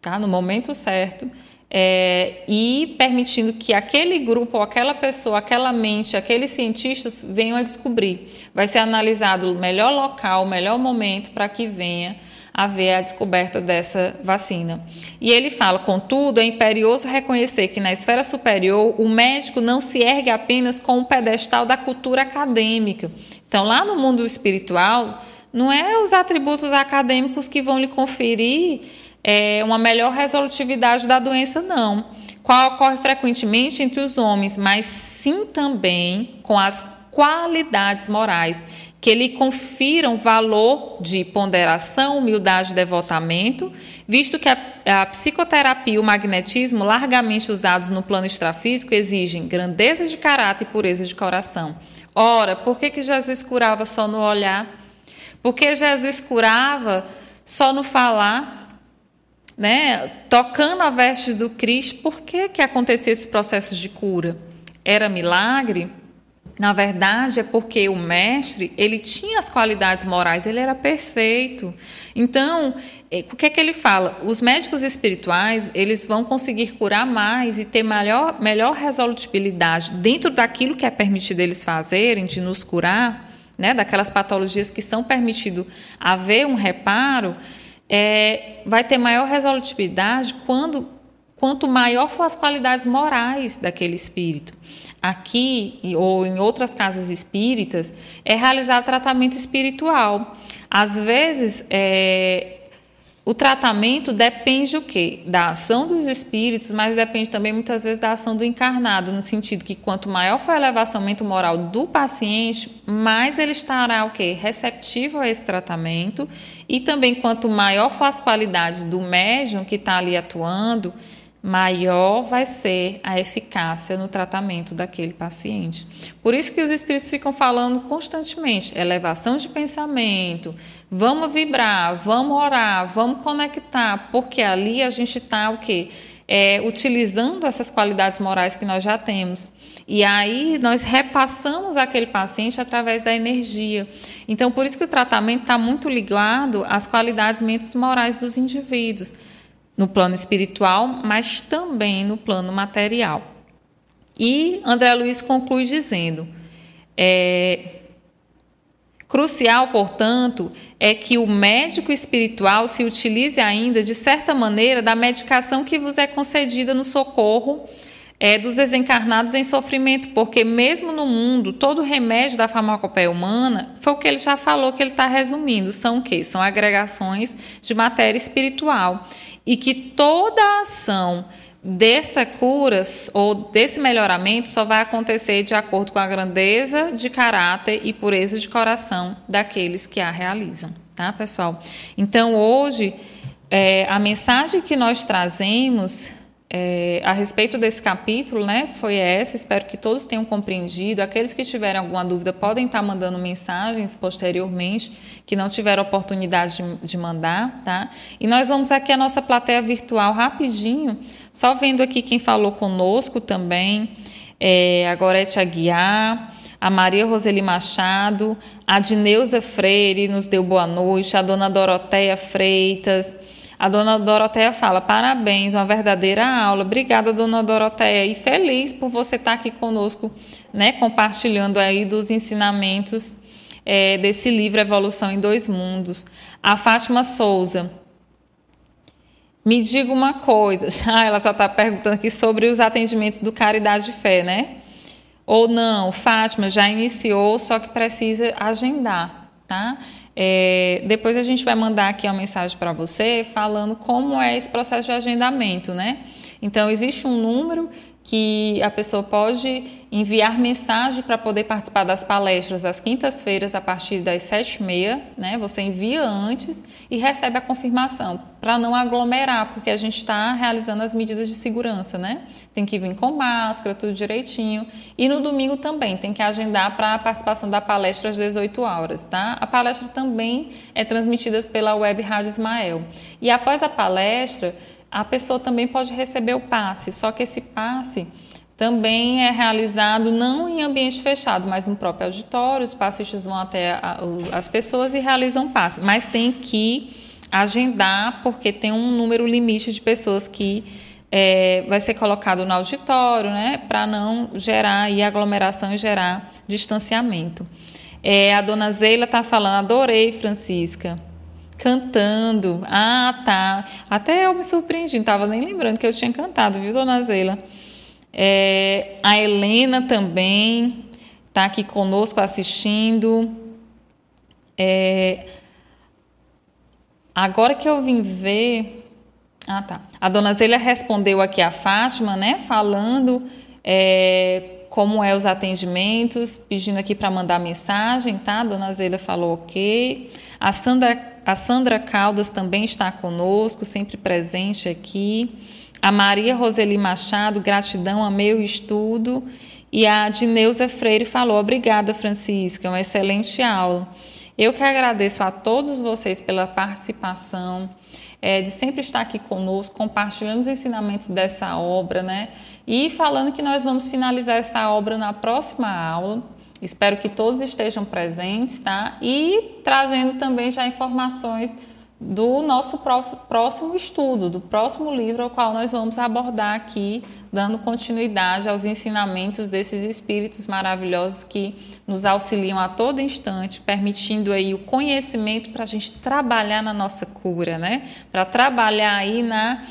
tá? No momento certo é, e permitindo que aquele grupo, ou aquela pessoa, aquela mente, aqueles cientistas venham a descobrir. Vai ser analisado o melhor local, o melhor momento para que venha haver a descoberta dessa vacina. E ele fala, contudo, é imperioso reconhecer que na esfera superior o médico não se ergue apenas com o pedestal da cultura acadêmica. Então, lá no mundo espiritual, não é os atributos acadêmicos que vão lhe conferir é, uma melhor resolutividade da doença, não. Qual ocorre frequentemente entre os homens, mas sim também com as qualidades morais que lhe confiram valor de ponderação, humildade e devotamento, visto que a, a, psicoterapia e o magnetismo, largamente usados no plano extrafísico, exigem grandeza de caráter e pureza de coração. Ora, por que, que Jesus curava só no olhar? Por que Jesus curava só no falar? né, tocando a vestes do Cristo, por que, que acontecia esse processo de cura? Era milagre? Na verdade, é porque o mestre, ele tinha as qualidades morais, ele era perfeito. Então, eh, o que é que ele fala? Os médicos espirituais, eles vão conseguir curar mais e ter melhor, melhor resolutibilidade dentro daquilo que é permitido eles fazerem, de nos curar, né, daquelas patologias que são permitido haver um reparo, é, vai ter maior resolutividade quando, quanto maior for as qualidades morais daquele espírito. Aqui, ou em outras casas espíritas, é realizado tratamento espiritual. Às vezes, é, o tratamento depende o quê? Da ação dos espíritos, mas depende também muitas vezes da ação do encarnado, no sentido que quanto maior for a elevação moral do paciente, mais ele estará o quê? Receptivo a esse tratamento e também quanto maior for as qualidades do médium que está ali atuando, maior vai ser a eficácia no tratamento daquele paciente. Por isso que os espíritos ficam falando constantemente, elevação de pensamento, vamos vibrar, vamos orar, vamos conectar, porque ali a gente está o quê? É, utilizando essas qualidades morais que nós já temos. E aí nós repassamos aquele paciente através da energia. Então, por isso que o tratamento está muito ligado às qualidades mentos morais dos indivíduos no plano espiritual, mas também no plano material. E André Luiz conclui dizendo: é, crucial, portanto, é que o médico espiritual se utilize ainda, de certa maneira, da medicação que vos é concedida no socorro é, dos desencarnados em sofrimento, porque mesmo no mundo, todo remédio da farmacopeia humana, foi o que ele já falou, que ele está resumindo, são o quê? São agregações de matéria espiritual e que toda a ação dessa cura ou desse melhoramento só vai acontecer de acordo com a grandeza de caráter e pureza de coração daqueles que a realizam, tá, pessoal? Então, hoje, é, a mensagem que nós trazemos é, a respeito desse capítulo, né, foi essa. Espero que todos tenham compreendido. Aqueles que tiverem alguma dúvida podem estar mandando mensagens posteriormente, que não tiveram oportunidade de, de mandar, tá? E nós vamos aqui a nossa plateia virtual rapidinho, só vendo aqui quem falou conosco também. É, a Gorete Aguiar, a Maria Roseli Machado, a Dineuza Freire nos deu boa noite, a dona Doroteia Freitas. A dona Doroteia fala: parabéns, uma verdadeira aula. Obrigada, dona Doroteia, e feliz por você estar aqui conosco, né, compartilhando aí dos ensinamentos é, desse livro Evolução em Dois Mundos. A Fátima Souza. Me diga uma coisa, (laughs) ah, ela já está perguntando aqui sobre os atendimentos do Caridade de Fé, né? Ou não, Fátima já iniciou, só que precisa agendar, tá? É, depois a gente vai mandar aqui uma mensagem para você falando como é esse processo de agendamento, né? Então, existe um número que a pessoa pode enviar mensagem para poder participar das palestras às quintas-feiras a partir das sete e meia, né? Você envia antes e recebe a confirmação para não aglomerar, porque a gente está realizando as medidas de segurança, né? Tem que vir com máscara, tudo direitinho. E no domingo também tem que agendar para a participação da palestra às 18 horas, tá? A palestra também é transmitida pela web Rádio Ismael. E após a palestra a pessoa também pode receber o passe, só que esse passe também é realizado não em ambiente fechado, mas no próprio auditório. Os passistas vão até a, as pessoas e realizam passe, mas tem que agendar porque tem um número limite de pessoas que é, vai ser colocado no auditório, né, para não gerar aí, aglomeração e gerar distanciamento. É, a dona Zeila está falando, adorei, Francisca cantando. Ah, tá. Até eu me surpreendi, não estava nem lembrando que eu tinha cantado, viu, dona Zela? É, a Helena também está aqui conosco assistindo. É, agora que eu vim ver. Ah, tá. A dona Zélia respondeu aqui a Fátima, né? Falando é, como é os atendimentos, pedindo aqui para mandar mensagem, tá? Dona Zélia falou ok. A Sandra a Sandra Caldas também está conosco, sempre presente aqui. A Maria Roseli Machado, gratidão, amei o estudo. E a Dineuza Freire falou: Obrigada, Francisca, uma excelente aula. Eu que agradeço a todos vocês pela participação, é, de sempre estar aqui conosco, compartilhando os ensinamentos dessa obra, né? E falando que nós vamos finalizar essa obra na próxima aula. Espero que todos estejam presentes, tá? E trazendo também já informações do nosso próximo estudo, do próximo livro ao qual nós vamos abordar aqui, dando continuidade aos ensinamentos desses espíritos maravilhosos que nos auxiliam a todo instante, permitindo aí o conhecimento para a gente trabalhar na nossa cura, né? Para trabalhar aí na,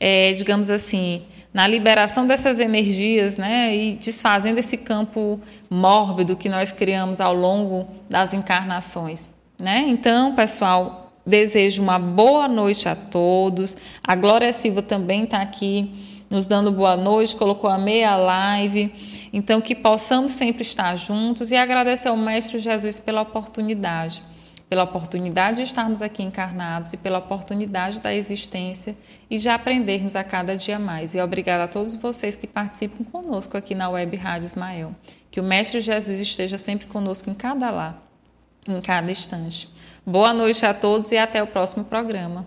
é, digamos assim, na liberação dessas energias, né, e desfazendo esse campo mórbido que nós criamos ao longo das encarnações, né? Então, pessoal, desejo uma boa noite a todos. A Glória Silva também está aqui nos dando boa noite, colocou a meia live. Então, que possamos sempre estar juntos e agradecer ao Mestre Jesus pela oportunidade pela oportunidade de estarmos aqui encarnados e pela oportunidade da existência e de aprendermos a cada dia mais. E obrigada a todos vocês que participam conosco aqui na Web Rádio Ismael. Que o Mestre Jesus esteja sempre conosco em cada lar, em cada instante. Boa noite a todos e até o próximo programa.